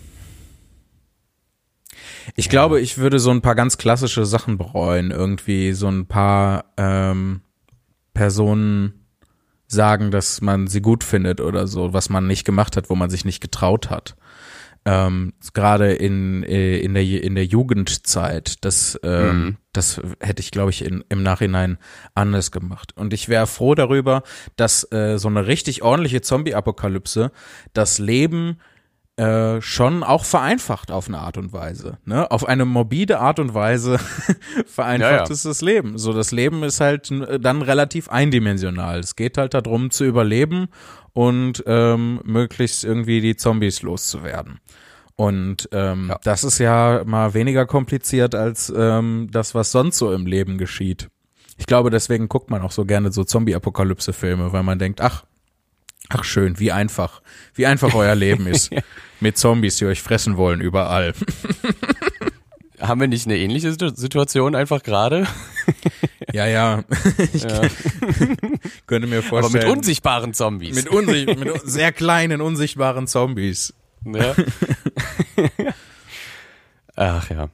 ich ja. glaube, ich würde so ein paar ganz klassische Sachen bereuen. Irgendwie so ein paar ähm, Personen sagen, dass man sie gut findet oder so, was man nicht gemacht hat, wo man sich nicht getraut hat. Ähm, Gerade in, äh, in, der, in der Jugendzeit, das, äh, mhm. das hätte ich, glaube ich, in, im Nachhinein anders gemacht. Und ich wäre froh darüber, dass äh, so eine richtig ordentliche Zombie-Apokalypse das Leben äh, schon auch vereinfacht auf eine Art und Weise. Ne? Auf eine morbide Art und Weise vereinfacht ja, ja. es das Leben. So, das Leben ist halt dann relativ eindimensional. Es geht halt darum zu überleben und ähm, möglichst irgendwie die Zombies loszuwerden. Und ähm, ja. das ist ja mal weniger kompliziert als ähm, das, was sonst so im Leben geschieht. Ich glaube, deswegen guckt man auch so gerne so Zombie-Apokalypse-Filme, weil man denkt, ach, Ach schön, wie einfach, wie einfach euer Leben ist. Mit Zombies, die euch fressen wollen, überall. Haben wir nicht eine ähnliche Situation einfach gerade? Ja, ja. Ich ja. könnte mir vorstellen. Aber mit unsichtbaren Zombies. Mit, unsicht mit sehr kleinen, unsichtbaren Zombies. Ja. Ach ja.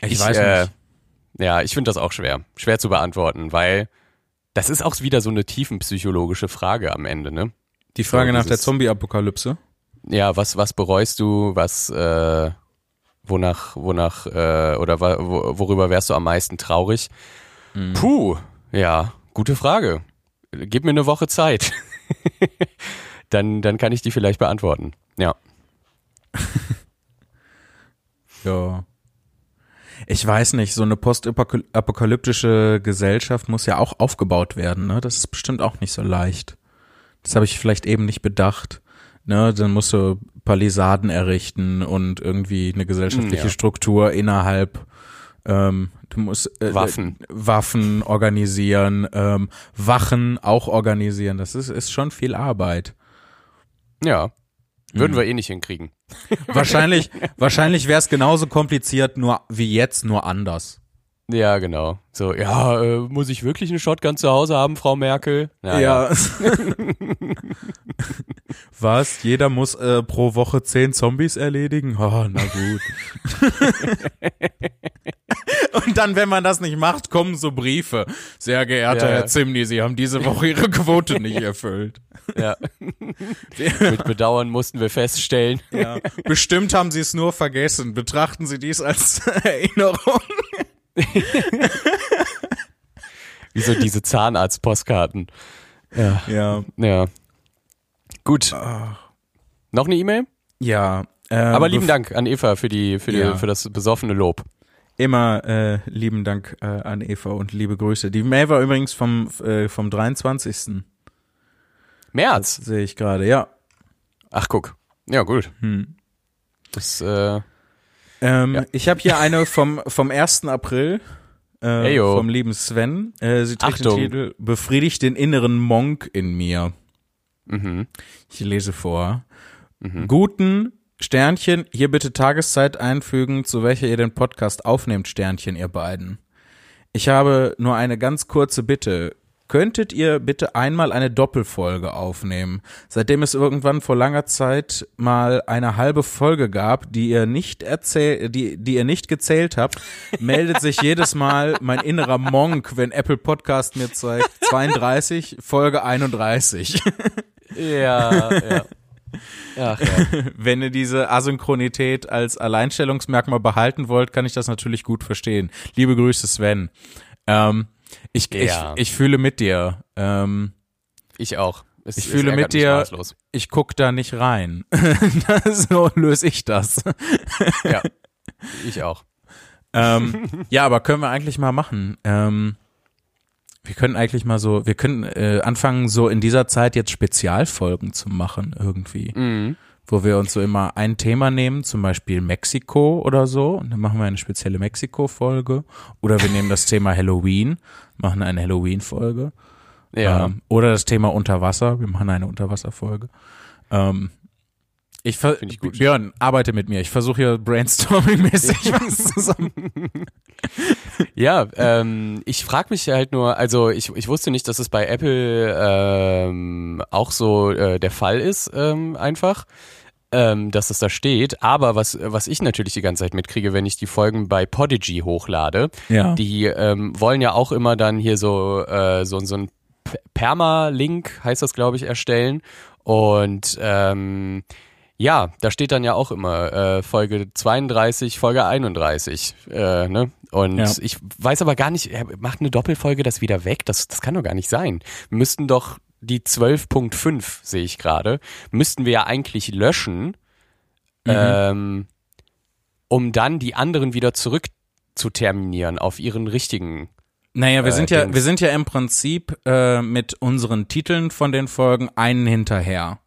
Ich, ich weiß äh, nicht. Ja, ich finde das auch schwer. Schwer zu beantworten, weil das ist auch wieder so eine tiefenpsychologische Frage am Ende, ne? Die Frage so, nach der Zombie-Apokalypse. Ja, was, was bereust du, was, äh, wonach, wonach, äh, oder wo, worüber wärst du am meisten traurig? Mhm. Puh, ja, gute Frage. Gib mir eine Woche Zeit. dann, dann kann ich die vielleicht beantworten. Ja. ja. Ich weiß nicht, so eine postapokalyptische Gesellschaft muss ja auch aufgebaut werden, ne? Das ist bestimmt auch nicht so leicht. Das habe ich vielleicht eben nicht bedacht. Ne, dann musst du Palisaden errichten und irgendwie eine gesellschaftliche ja. Struktur innerhalb ähm, du musst äh, Waffen Waffen organisieren, ähm, Wachen auch organisieren. Das ist ist schon viel Arbeit. Ja, würden mhm. wir eh nicht hinkriegen. Wahrscheinlich wahrscheinlich wäre es genauso kompliziert nur wie jetzt nur anders. Ja, genau. So, ja, äh, muss ich wirklich eine Shotgun zu Hause haben, Frau Merkel? Ja. ja. Was? Jeder muss äh, pro Woche zehn Zombies erledigen? Oh, na gut. Und dann, wenn man das nicht macht, kommen so Briefe. Sehr geehrter ja, Herr Zimni, Sie haben diese Woche Ihre Quote nicht erfüllt. Ja. Mit Bedauern mussten wir feststellen. Bestimmt haben Sie es nur vergessen. Betrachten Sie dies als Erinnerung. Wie so diese Zahnarzt-Postkarten. Ja. Ja. Ja. Gut. Noch eine E-Mail? Ja. ähm, Aber lieben Dank an Eva für die, für die, Ja. für das besoffene Lob. Immer äh, lieben Dank äh, an Eva und liebe Grüße. Die Mail war übrigens vom, äh, vom 23. März. Sehe ich gerade, ja. Ach, guck. Ja, gut. Hm. Das, äh, Ähm, Ja. Ich habe hier eine vom, vom 1. April äh, vom lieben Sven. Äh, sie trägt Achtung. den Titel Befriedigt den inneren Monk in mir. mhm. Ich lese vor. Guten Sternchen, hier bitte Tageszeit einfügen, zu welcher ihr den Podcast aufnehmt, Sternchen, ihr beiden. Ich habe nur eine ganz kurze Bitte. Könntet ihr bitte einmal eine Doppelfolge aufnehmen? Seitdem es irgendwann vor langer Zeit mal eine halbe Folge gab, die ihr nicht erzähl die, die ihr nicht gezählt habt, meldet sich jedes Mal mein innerer Monk, wenn Apple Podcast mir zeigt 32, Folge 31. Ja, ja. Ach ja. Wenn ihr diese Asynchronität als Alleinstellungsmerkmal behalten wollt, kann ich das natürlich gut verstehen. Liebe Grüße, Sven. Ähm, ich, Ja. ich, ich fühle mit dir. Ähm, Ich auch. Es, Ich fühle mit dir- ich guck da nicht rein. so löse ich das. Ja. Ich auch. ähm, ja, aber können wir eigentlich mal machen. Ähm, wir können eigentlich mal so, wir können äh, anfangen, so in dieser Zeit jetzt Spezialfolgen zu machen irgendwie. Mhm. Wo wir uns so immer ein Thema nehmen, zum Beispiel Mexiko oder so, und dann machen wir eine spezielle Mexiko-Folge. Oder wir nehmen das Thema Halloween, machen eine Halloween-Folge. Ja. Ähm, oder das Thema Unterwasser, wir machen eine Unterwasser-Folge. Ähm, ich ich. Björn, arbeite mit mir. Ich versuche hier brainstorming-mäßig was zusammen. Ja, ähm, ich frage mich halt nur, also ich, ich wusste nicht, dass es bei Apple ähm, auch so äh, der Fall ist, ähm, einfach, ähm, dass es da steht. Aber was, was ich natürlich die ganze Zeit mitkriege, wenn ich die Folgen bei Podigy hochlade, Ja. die ähm, wollen ja auch immer dann hier so, äh, so, so ein Permalink, heißt das, glaube ich, erstellen. Und ähm, ja, da steht dann ja auch immer äh, Folge 32, Folge 31. Äh, ne? Und Ja. ich weiß aber gar nicht, er macht eine Doppelfolge das wieder weg? Das, das kann doch gar nicht sein. Wir müssten doch die 12.5, sehe ich gerade, müssten wir ja eigentlich löschen, ähm, um dann die anderen wieder zurück zu terminieren auf ihren richtigen. Naja, wir äh, sind ja, Dings. wir sind ja im Prinzip äh, mit unseren Titeln von den Folgen einen hinterher.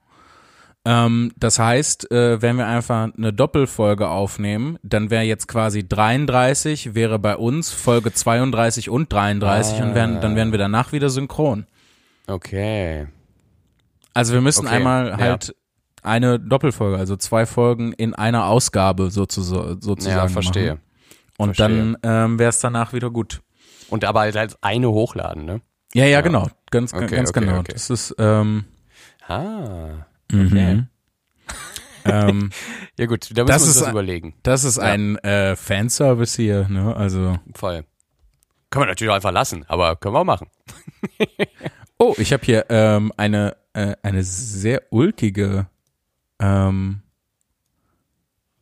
Ähm, das heißt, äh, wenn wir einfach eine Doppelfolge aufnehmen, dann wäre jetzt quasi 33, wäre bei uns Folge 32 und 33 und wären, dann wären wir danach wieder synchron. Okay. Also wir müssen Okay, einmal ja. halt eine Doppelfolge, also zwei Folgen in einer Ausgabe sozusagen, sozusagen Ja, verstehe. machen. Und Verstehe. dann ähm, wäre es danach wieder gut. Und aber halt als eine hochladen, ne? Ja, ja, Ja. genau, ganz, Okay, ganz okay, genau. Das ist ähm, Ah. Mhm. ähm, Ja gut, da müssen wir uns das überlegen. das ist Ja. ein äh, Fanservice hier, ne? Also. Voll. Können wir natürlich auch einfach lassen, aber können wir auch machen. Oh, ich habe hier ähm, eine äh, eine sehr ulkige ähm,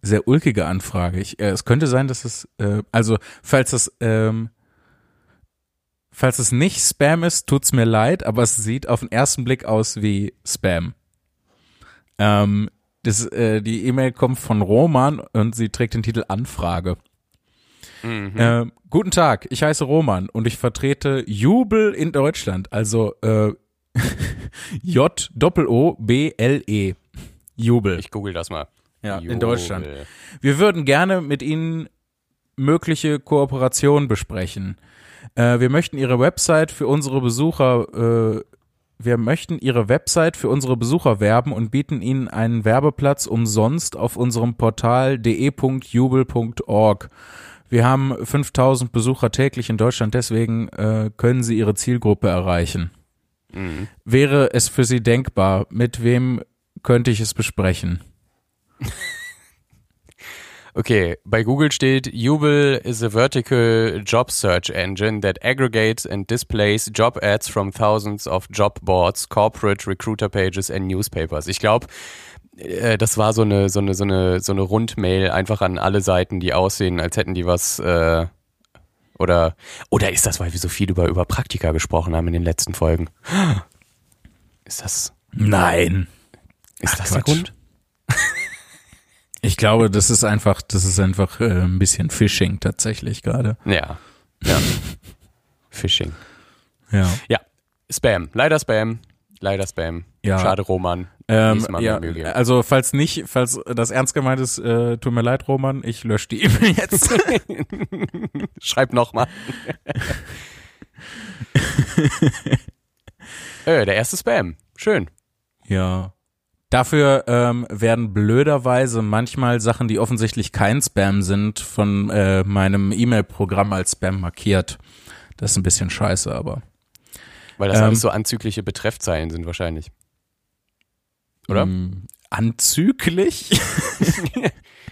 sehr ulkige Anfrage. Ich, äh, es könnte sein, dass es äh, also falls das ähm, falls es nicht Spam ist, tut's mir leid, aber es sieht auf den ersten Blick aus wie Spam. Ähm, das, äh, die E-Mail kommt von Roman und sie trägt den Titel Anfrage. Mhm. Äh, guten Tag, ich heiße Roman und ich vertrete Jubel in Deutschland, also äh, J-O-B-L-E. Jubel. Ich google das mal. Ja, in Jubel. Deutschland. Wir würden gerne mit Ihnen mögliche Kooperation besprechen. Äh, wir möchten Ihre Website für unsere Besucher, äh, wir möchten Ihre Website für unsere Besucher werben und bieten Ihnen einen Werbeplatz umsonst auf unserem Portal de.jubel.org. Wir haben 5000 Besucher täglich in Deutschland, deswegen äh, können Sie Ihre Zielgruppe erreichen. Mhm. Wäre es für Sie denkbar, mit wem könnte ich es besprechen? Okay, bei Google steht, Jubel is a vertical job search engine that aggregates and displays job ads from thousands of job boards, corporate recruiter pages and newspapers. Ich glaube, äh, das war so eine so eine so eine so eine Rundmail einfach an alle Seiten, die aussehen, als hätten die was äh, Oder, oder ist das, weil wir so viel über, über Praktika gesprochen haben in den letzten Folgen? Ist das, Nein. ist Ach, das der Quatsch. Grund? Ich glaube, das ist einfach, das ist einfach äh, ein bisschen Phishing tatsächlich gerade. Ja. Ja. Phishing. Ja. Ja. Spam. Leider Spam. Leider Spam. Ja. Schade, Roman. Ähm, ja, also falls nicht, falls das ernst gemeint ist, äh, tut mir leid, Roman, ich lösche die E-Mail jetzt. Schreib nochmal. äh, der erste Spam. Schön. ja. Dafür ähm, werden blöderweise manchmal Sachen, die offensichtlich kein Spam sind, von äh, meinem E-Mail-Programm als Spam markiert. Das ist ein bisschen scheiße, aber. Weil das Ähm. alles so anzügliche Betreffzeilen sind wahrscheinlich. Oder? Ähm, anzüglich?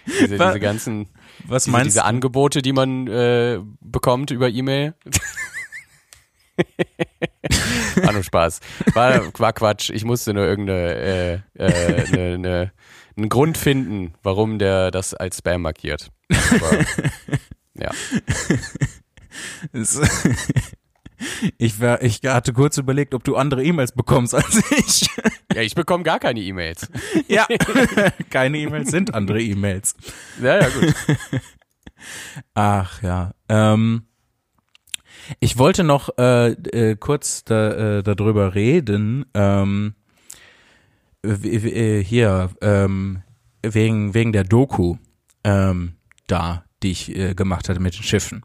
Diese, diese ganzen Was diese, meinst diese Angebote, die man äh, bekommt über E-Mail. War nur Spaß. War, war Quatsch. Ich musste nur irgendeine äh, äh, ne, ne, einen Grund finden, warum der das als Spam markiert. Aber, ja. Ich, war, ich hatte kurz überlegt, ob du andere E-Mails bekommst als ich. ja, ich bekomme gar keine E-Mails. Ja, keine E-Mails sind andere E-Mails. Ja, ja, gut. Ach ja. Ähm, ich wollte noch äh, äh, kurz da, äh, darüber reden. Ähm, äh, hier ähm, wegen wegen der Doku ähm, da, die ich äh, gemacht hatte mit den Schiffen.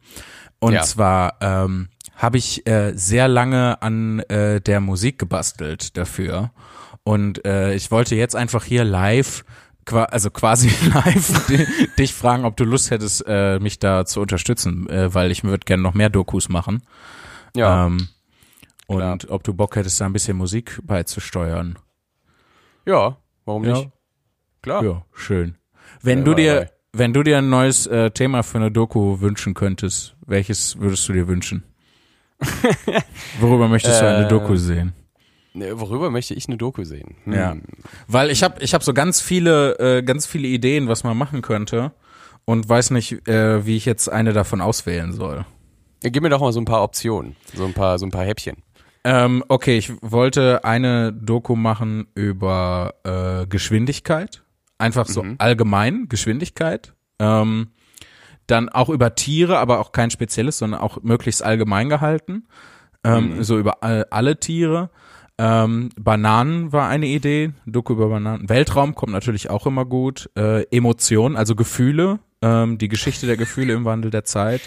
Und Ja. zwar ähm, habe ich äh, sehr lange an äh, der Musik gebastelt dafür. Und äh, ich wollte jetzt einfach hier live, also quasi live, di- dich fragen, ob du Lust hättest, äh, mich da zu unterstützen, äh, weil ich würde gerne noch mehr Dokus machen. Ja, Ähm, und ob du Bock hättest, da ein bisschen Musik beizusteuern. ja warum Ja. nicht? Klar. Ja, schön. Wenn Ja, du war dir, dabei. wenn du dir ein neues äh, Thema für eine Doku wünschen könntest, welches würdest du dir wünschen? Worüber möchtest du eine Äh, Doku sehen? Ne, Worüber möchte ich eine Doku sehen? Hm. Ja. Weil ich habe ich hab so ganz viele, äh, ganz viele Ideen, was man machen könnte und weiß nicht, äh, wie ich jetzt eine davon auswählen soll. Ja, Gib mir doch mal so ein paar Optionen, so ein paar, so ein paar Häppchen. Ähm, okay, ich wollte eine Doku machen über äh, Geschwindigkeit. Einfach so allgemein Geschwindigkeit. Ähm, dann auch über Tiere, aber auch kein spezielles, sondern auch möglichst allgemein gehalten. Ähm, So über all, alle Tiere. Ähm, Bananen war eine Idee, Doku über Bananen. Weltraum kommt natürlich auch immer gut. Äh, Emotionen, also Gefühle, ähm, die Geschichte der Gefühle im Wandel der Zeit.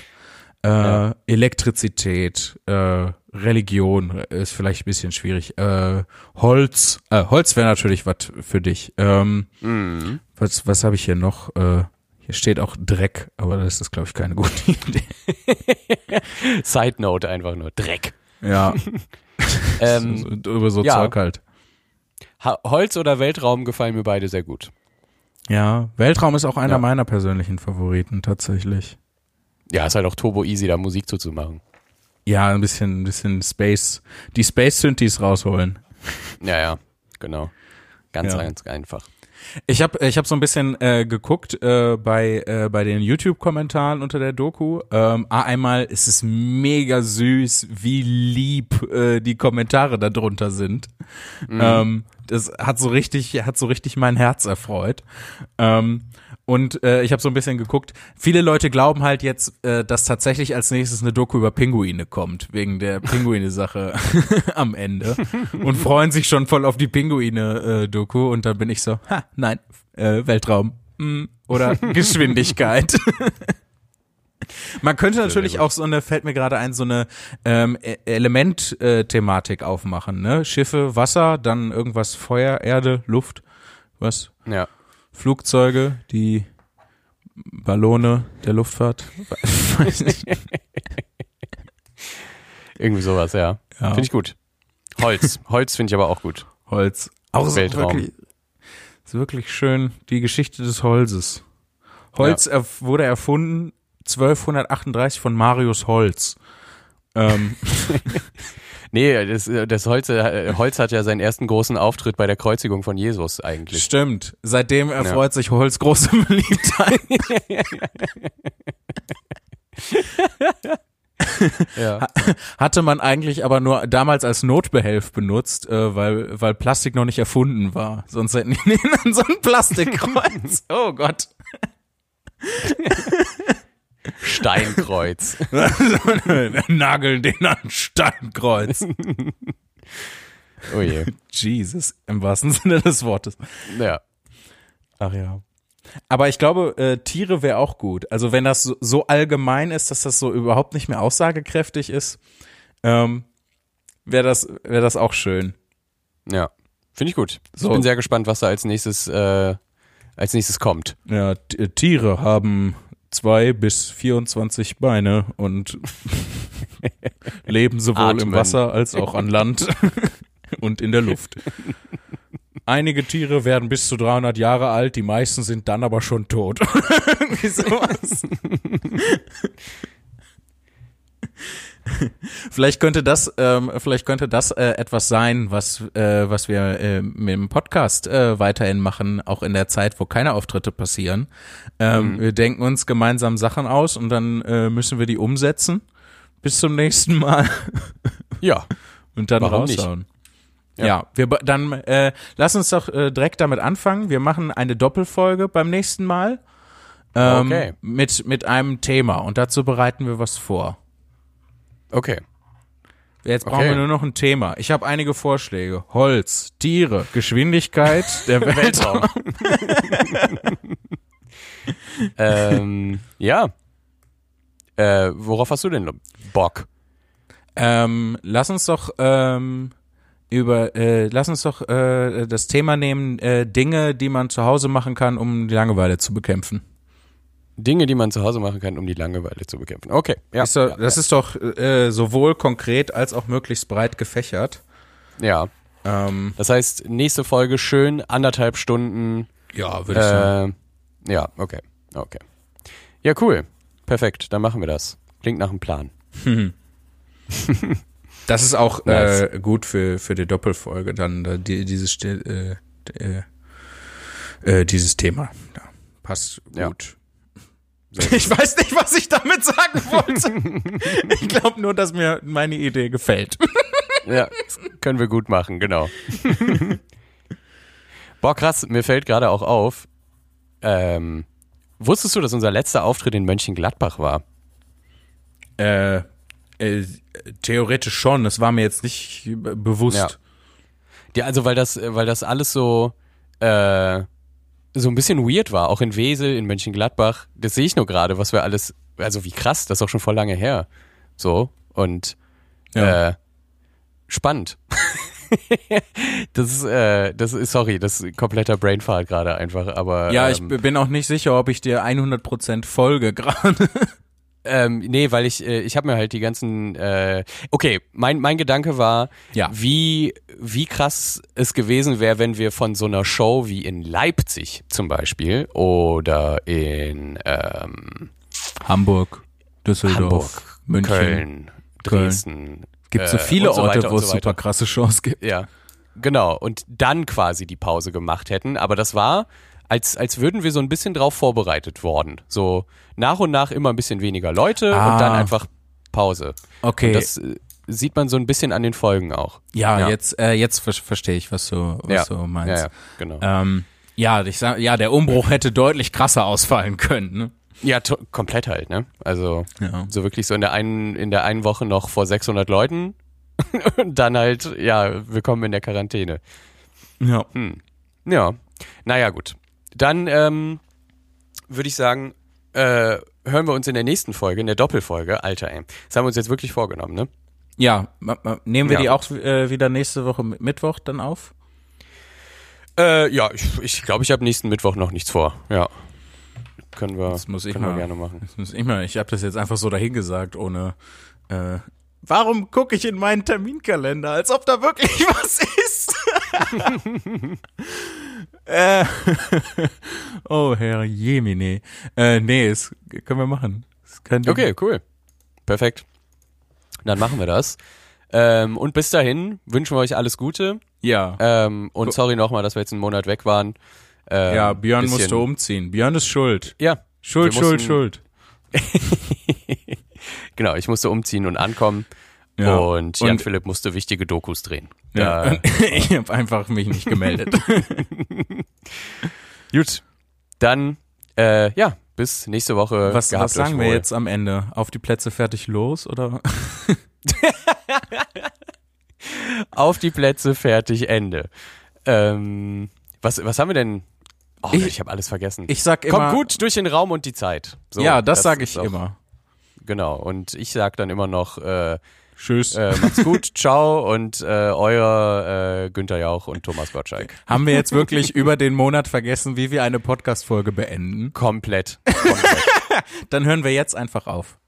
Äh, Ja. Elektrizität, äh, Religion ist vielleicht ein bisschen schwierig. Äh, Holz, äh, Holz wäre natürlich was für dich. Ähm, Mhm. was was habe ich hier noch? Äh, hier steht auch Dreck, aber das ist, glaube ich, keine gute Idee. Side Note einfach nur. Dreck. Ja, Ähm, über so ja. Zeug halt. Ha- Holz oder Weltraum gefallen mir beide sehr gut. Ja, Weltraum ist auch einer Ja. meiner persönlichen Favoriten tatsächlich. Ja, ist halt auch turbo easy, da Musik zuzumachen. Ja, ein bisschen, ein bisschen Space, die Space Synthes rausholen. Ja, ja, genau. Ganz, Ja. ganz einfach. Ich habe ich hab so ein bisschen äh, geguckt äh, bei, äh, bei den YouTube-Kommentaren unter der Doku. Ähm, ah, einmal ist es mega süß, wie lieb äh, die Kommentare da drunter sind. Ähm, das hat so richtig, hat so richtig mein Herz erfreut. Ähm, und äh, ich habe so ein bisschen geguckt. Viele Leute glauben halt jetzt, äh, dass tatsächlich als nächstes eine Doku über Pinguine kommt, wegen der Pinguine-Sache am Ende. Und freuen sich schon voll auf die Pinguine-Doku. und dann bin ich so, ha, nein, äh, Weltraum. Mm, oder Geschwindigkeit. Man könnte natürlich auch so eine, fällt mir gerade ein, so eine ähm, E- Element-Thematik aufmachen, ne? Schiffe, Wasser, dann irgendwas Feuer, Erde, Luft, was? Ja. Flugzeuge, die Ballone der Luftfahrt. Weiß nicht. Irgendwie sowas, ja. Ja. Finde ich gut. Holz. Holz finde ich aber auch gut. Holz. Auch so Weltraum. wirklich, ist wirklich schön die Geschichte des Holzes. Holz erf wurde erfunden 1238 von Marius Holz. Ähm, Nee, das, das Holz, äh, Holz hat ja seinen ersten großen Auftritt bei der Kreuzigung von Jesus eigentlich. stimmt. Seitdem erfreut sich Holz große Beliebtheit. Ja. Hatte man eigentlich aber nur damals als Notbehelf benutzt, äh, weil, weil Plastik noch nicht erfunden war. Sonst hätten die so ein Plastikkreuz. oh Gott. Steinkreuz. Wir nageln den an ein Steinkreuz. Oh je. Jesus, im wahrsten Sinne des Wortes. Ja. Ach ja. Aber ich glaube, äh, Tiere wäre auch gut. Also wenn das so, so allgemein ist, dass das so überhaupt nicht mehr aussagekräftig ist, ähm, wäre das, wäre das auch schön. Ja. Finde ich gut. So. Ich bin sehr gespannt, was da als nächstes, äh, als nächstes kommt. Ja, äh, Tiere haben zwei bis 24 Beine und leben sowohl im Atmen. Wasser als auch an Land und in der Luft. Einige Tiere werden bis zu 300 Jahre alt, die meisten sind dann aber schon tot. Irgendwie sowas. Vielleicht könnte das, ähm, vielleicht könnte das äh, etwas sein, was, äh, was wir äh, mit dem Podcast äh, weiterhin machen, auch in der Zeit, wo keine Auftritte passieren. Ähm, Wir denken uns gemeinsam Sachen aus und dann äh, müssen wir die umsetzen. Bis zum nächsten Mal Ja. und dann Warum nicht? raushauen. Ja. Ja, wir dann äh, lass uns doch äh, direkt damit anfangen. Wir machen eine Doppelfolge beim nächsten Mal ähm, Okay. mit mit einem Thema und dazu bereiten wir was vor. Okay. Jetzt brauchen Okay. wir nur noch ein Thema. Ich habe einige Vorschläge. Holz, Tiere, Geschwindigkeit, der Weltraum. ähm, ja. Äh, worauf hast du denn Bock? ähm, lass uns doch ähm, über äh, lass uns doch äh, das Thema nehmen äh, Dinge, die man zu Hause machen kann, um die Langeweile zu bekämpfen. Dinge, die man zu Hause machen kann, um die Langeweile zu bekämpfen. Okay. Ja. ist doch, das ist doch äh, sowohl konkret als auch möglichst breit gefächert. ja. Ähm, Das heißt, nächste Folge schön anderthalb Stunden. ja, würde ich sagen. Äh, ja, okay. Okay. Ja, cool. Perfekt. Dann machen wir das. Klingt nach einem Plan. Das ist auch Nice. äh, gut für, für die Doppelfolge, dann äh, die, dieses, äh, äh, äh, dieses Thema. Ja, passt Ja. Ich weiß nicht, was ich damit sagen wollte. ich glaube nur, dass mir meine Idee gefällt. Ja, können wir gut machen, genau. Boah, krass, mir fällt gerade auch auf, ähm, wusstest du, dass unser letzter Auftritt in Mönchengladbach war? Äh, äh, theoretisch schon, das war mir jetzt nicht be- bewusst. Ja. Ja, also weil das, weil das alles so, äh, so ein bisschen weird war, auch in Wesel, in Mönchengladbach. Das sehe ich nur gerade, was wir alles, also wie krass, das ist auch schon voll lange her. So, und Ja. äh, spannend. das ist, äh, das ist, sorry, das ist kompletter Brainfart gerade einfach, aber. Ja, ich ähm, b- bin auch nicht sicher, ob ich dir 100% folge gerade. Ähm, nee, weil ich, äh, ich habe mir halt die ganzen, äh, okay, mein, mein Gedanke war, Ja. wie, wie krass es gewesen wäre, wenn wir von so einer Show wie in Leipzig zum Beispiel oder in ähm, Hamburg, Düsseldorf, Hamburg, München. Köln, Köln. Dresden. Gibt so äh, viele und so Orte, wo es so super krasse Shows gibt. Ja, genau. Und dann quasi die Pause gemacht hätten. Aber das war, als, als würden wir so ein bisschen drauf vorbereitet worden. So nach und nach immer ein bisschen weniger Leute Ah. und dann einfach Pause. Okay, Und das äh, sieht man so ein bisschen an den Folgen auch. ja, ja. jetzt äh, jetzt ver verstehe ich, was du was Ja. du meinst. Ja, ja, genau. Ähm, ja, ich sag, ja, der Umbruch hätte deutlich krasser ausfallen können. Ne? Ja, komplett halt, ne? Also Ja. so wirklich so in der einen in der einen Woche noch vor 600 Leuten und dann halt ja, willkommen in der Quarantäne. Ja. Ja, naja gut. Dann ähm, würde ich sagen, äh, hören wir uns in der nächsten Folge, in der Doppelfolge. Alter, ey. Das haben wir uns jetzt wirklich vorgenommen, ne? Ja, nehmen wir Ja. die auch äh, wieder nächste Woche Mi- Mittwoch dann auf? Äh, ja, ich glaube, ich, glaub, ich habe nächsten Mittwoch noch nichts vor. Ja. Können wir, Das muss ich mal- gerne machen. Das muss ich mal, ich habe das jetzt einfach so dahingesagt, ohne äh, Warum gucke ich in meinen Terminkalender, als ob da wirklich was ist? äh, oh, Herr Jemine. Äh, nee, das können wir machen. Okay, cool. Perfekt. Dann machen wir das. Ähm, und bis dahin wünschen wir euch alles Gute. Ja. Ähm, und sorry nochmal, dass wir jetzt einen Monat weg waren. Ähm, ja, Björn bisschen- musste umziehen. Björn ist schuld. Ja, Schuld, schuld, schuld. Genau, ich musste umziehen und ankommen. Ja. Und Jan Und- Philipp musste wichtige Dokus drehen. Ja, ich habe einfach mich nicht gemeldet. gut, dann äh, ja, bis nächste Woche. Was, was sagen wir jetzt am Ende? Auf die Plätze fertig los oder? Auf die Plätze, fertig, Ende. Ähm, was, was haben wir denn? Oh, Ich- ich, habe alles vergessen. Ich sag immer. Kommt gut durch den Raum und die Zeit. So, ja, das, sage ist ich auch- immer. Genau. Und ich sag dann immer noch, äh, Tschüss. äh, macht's gut, ciao und äh, euer äh, Günther Jauch und Thomas Gottschalk. Haben wir jetzt wirklich über den Monat vergessen, wie wir eine Podcast-Folge beenden? Komplett. Komplett. Dann hören wir jetzt einfach auf.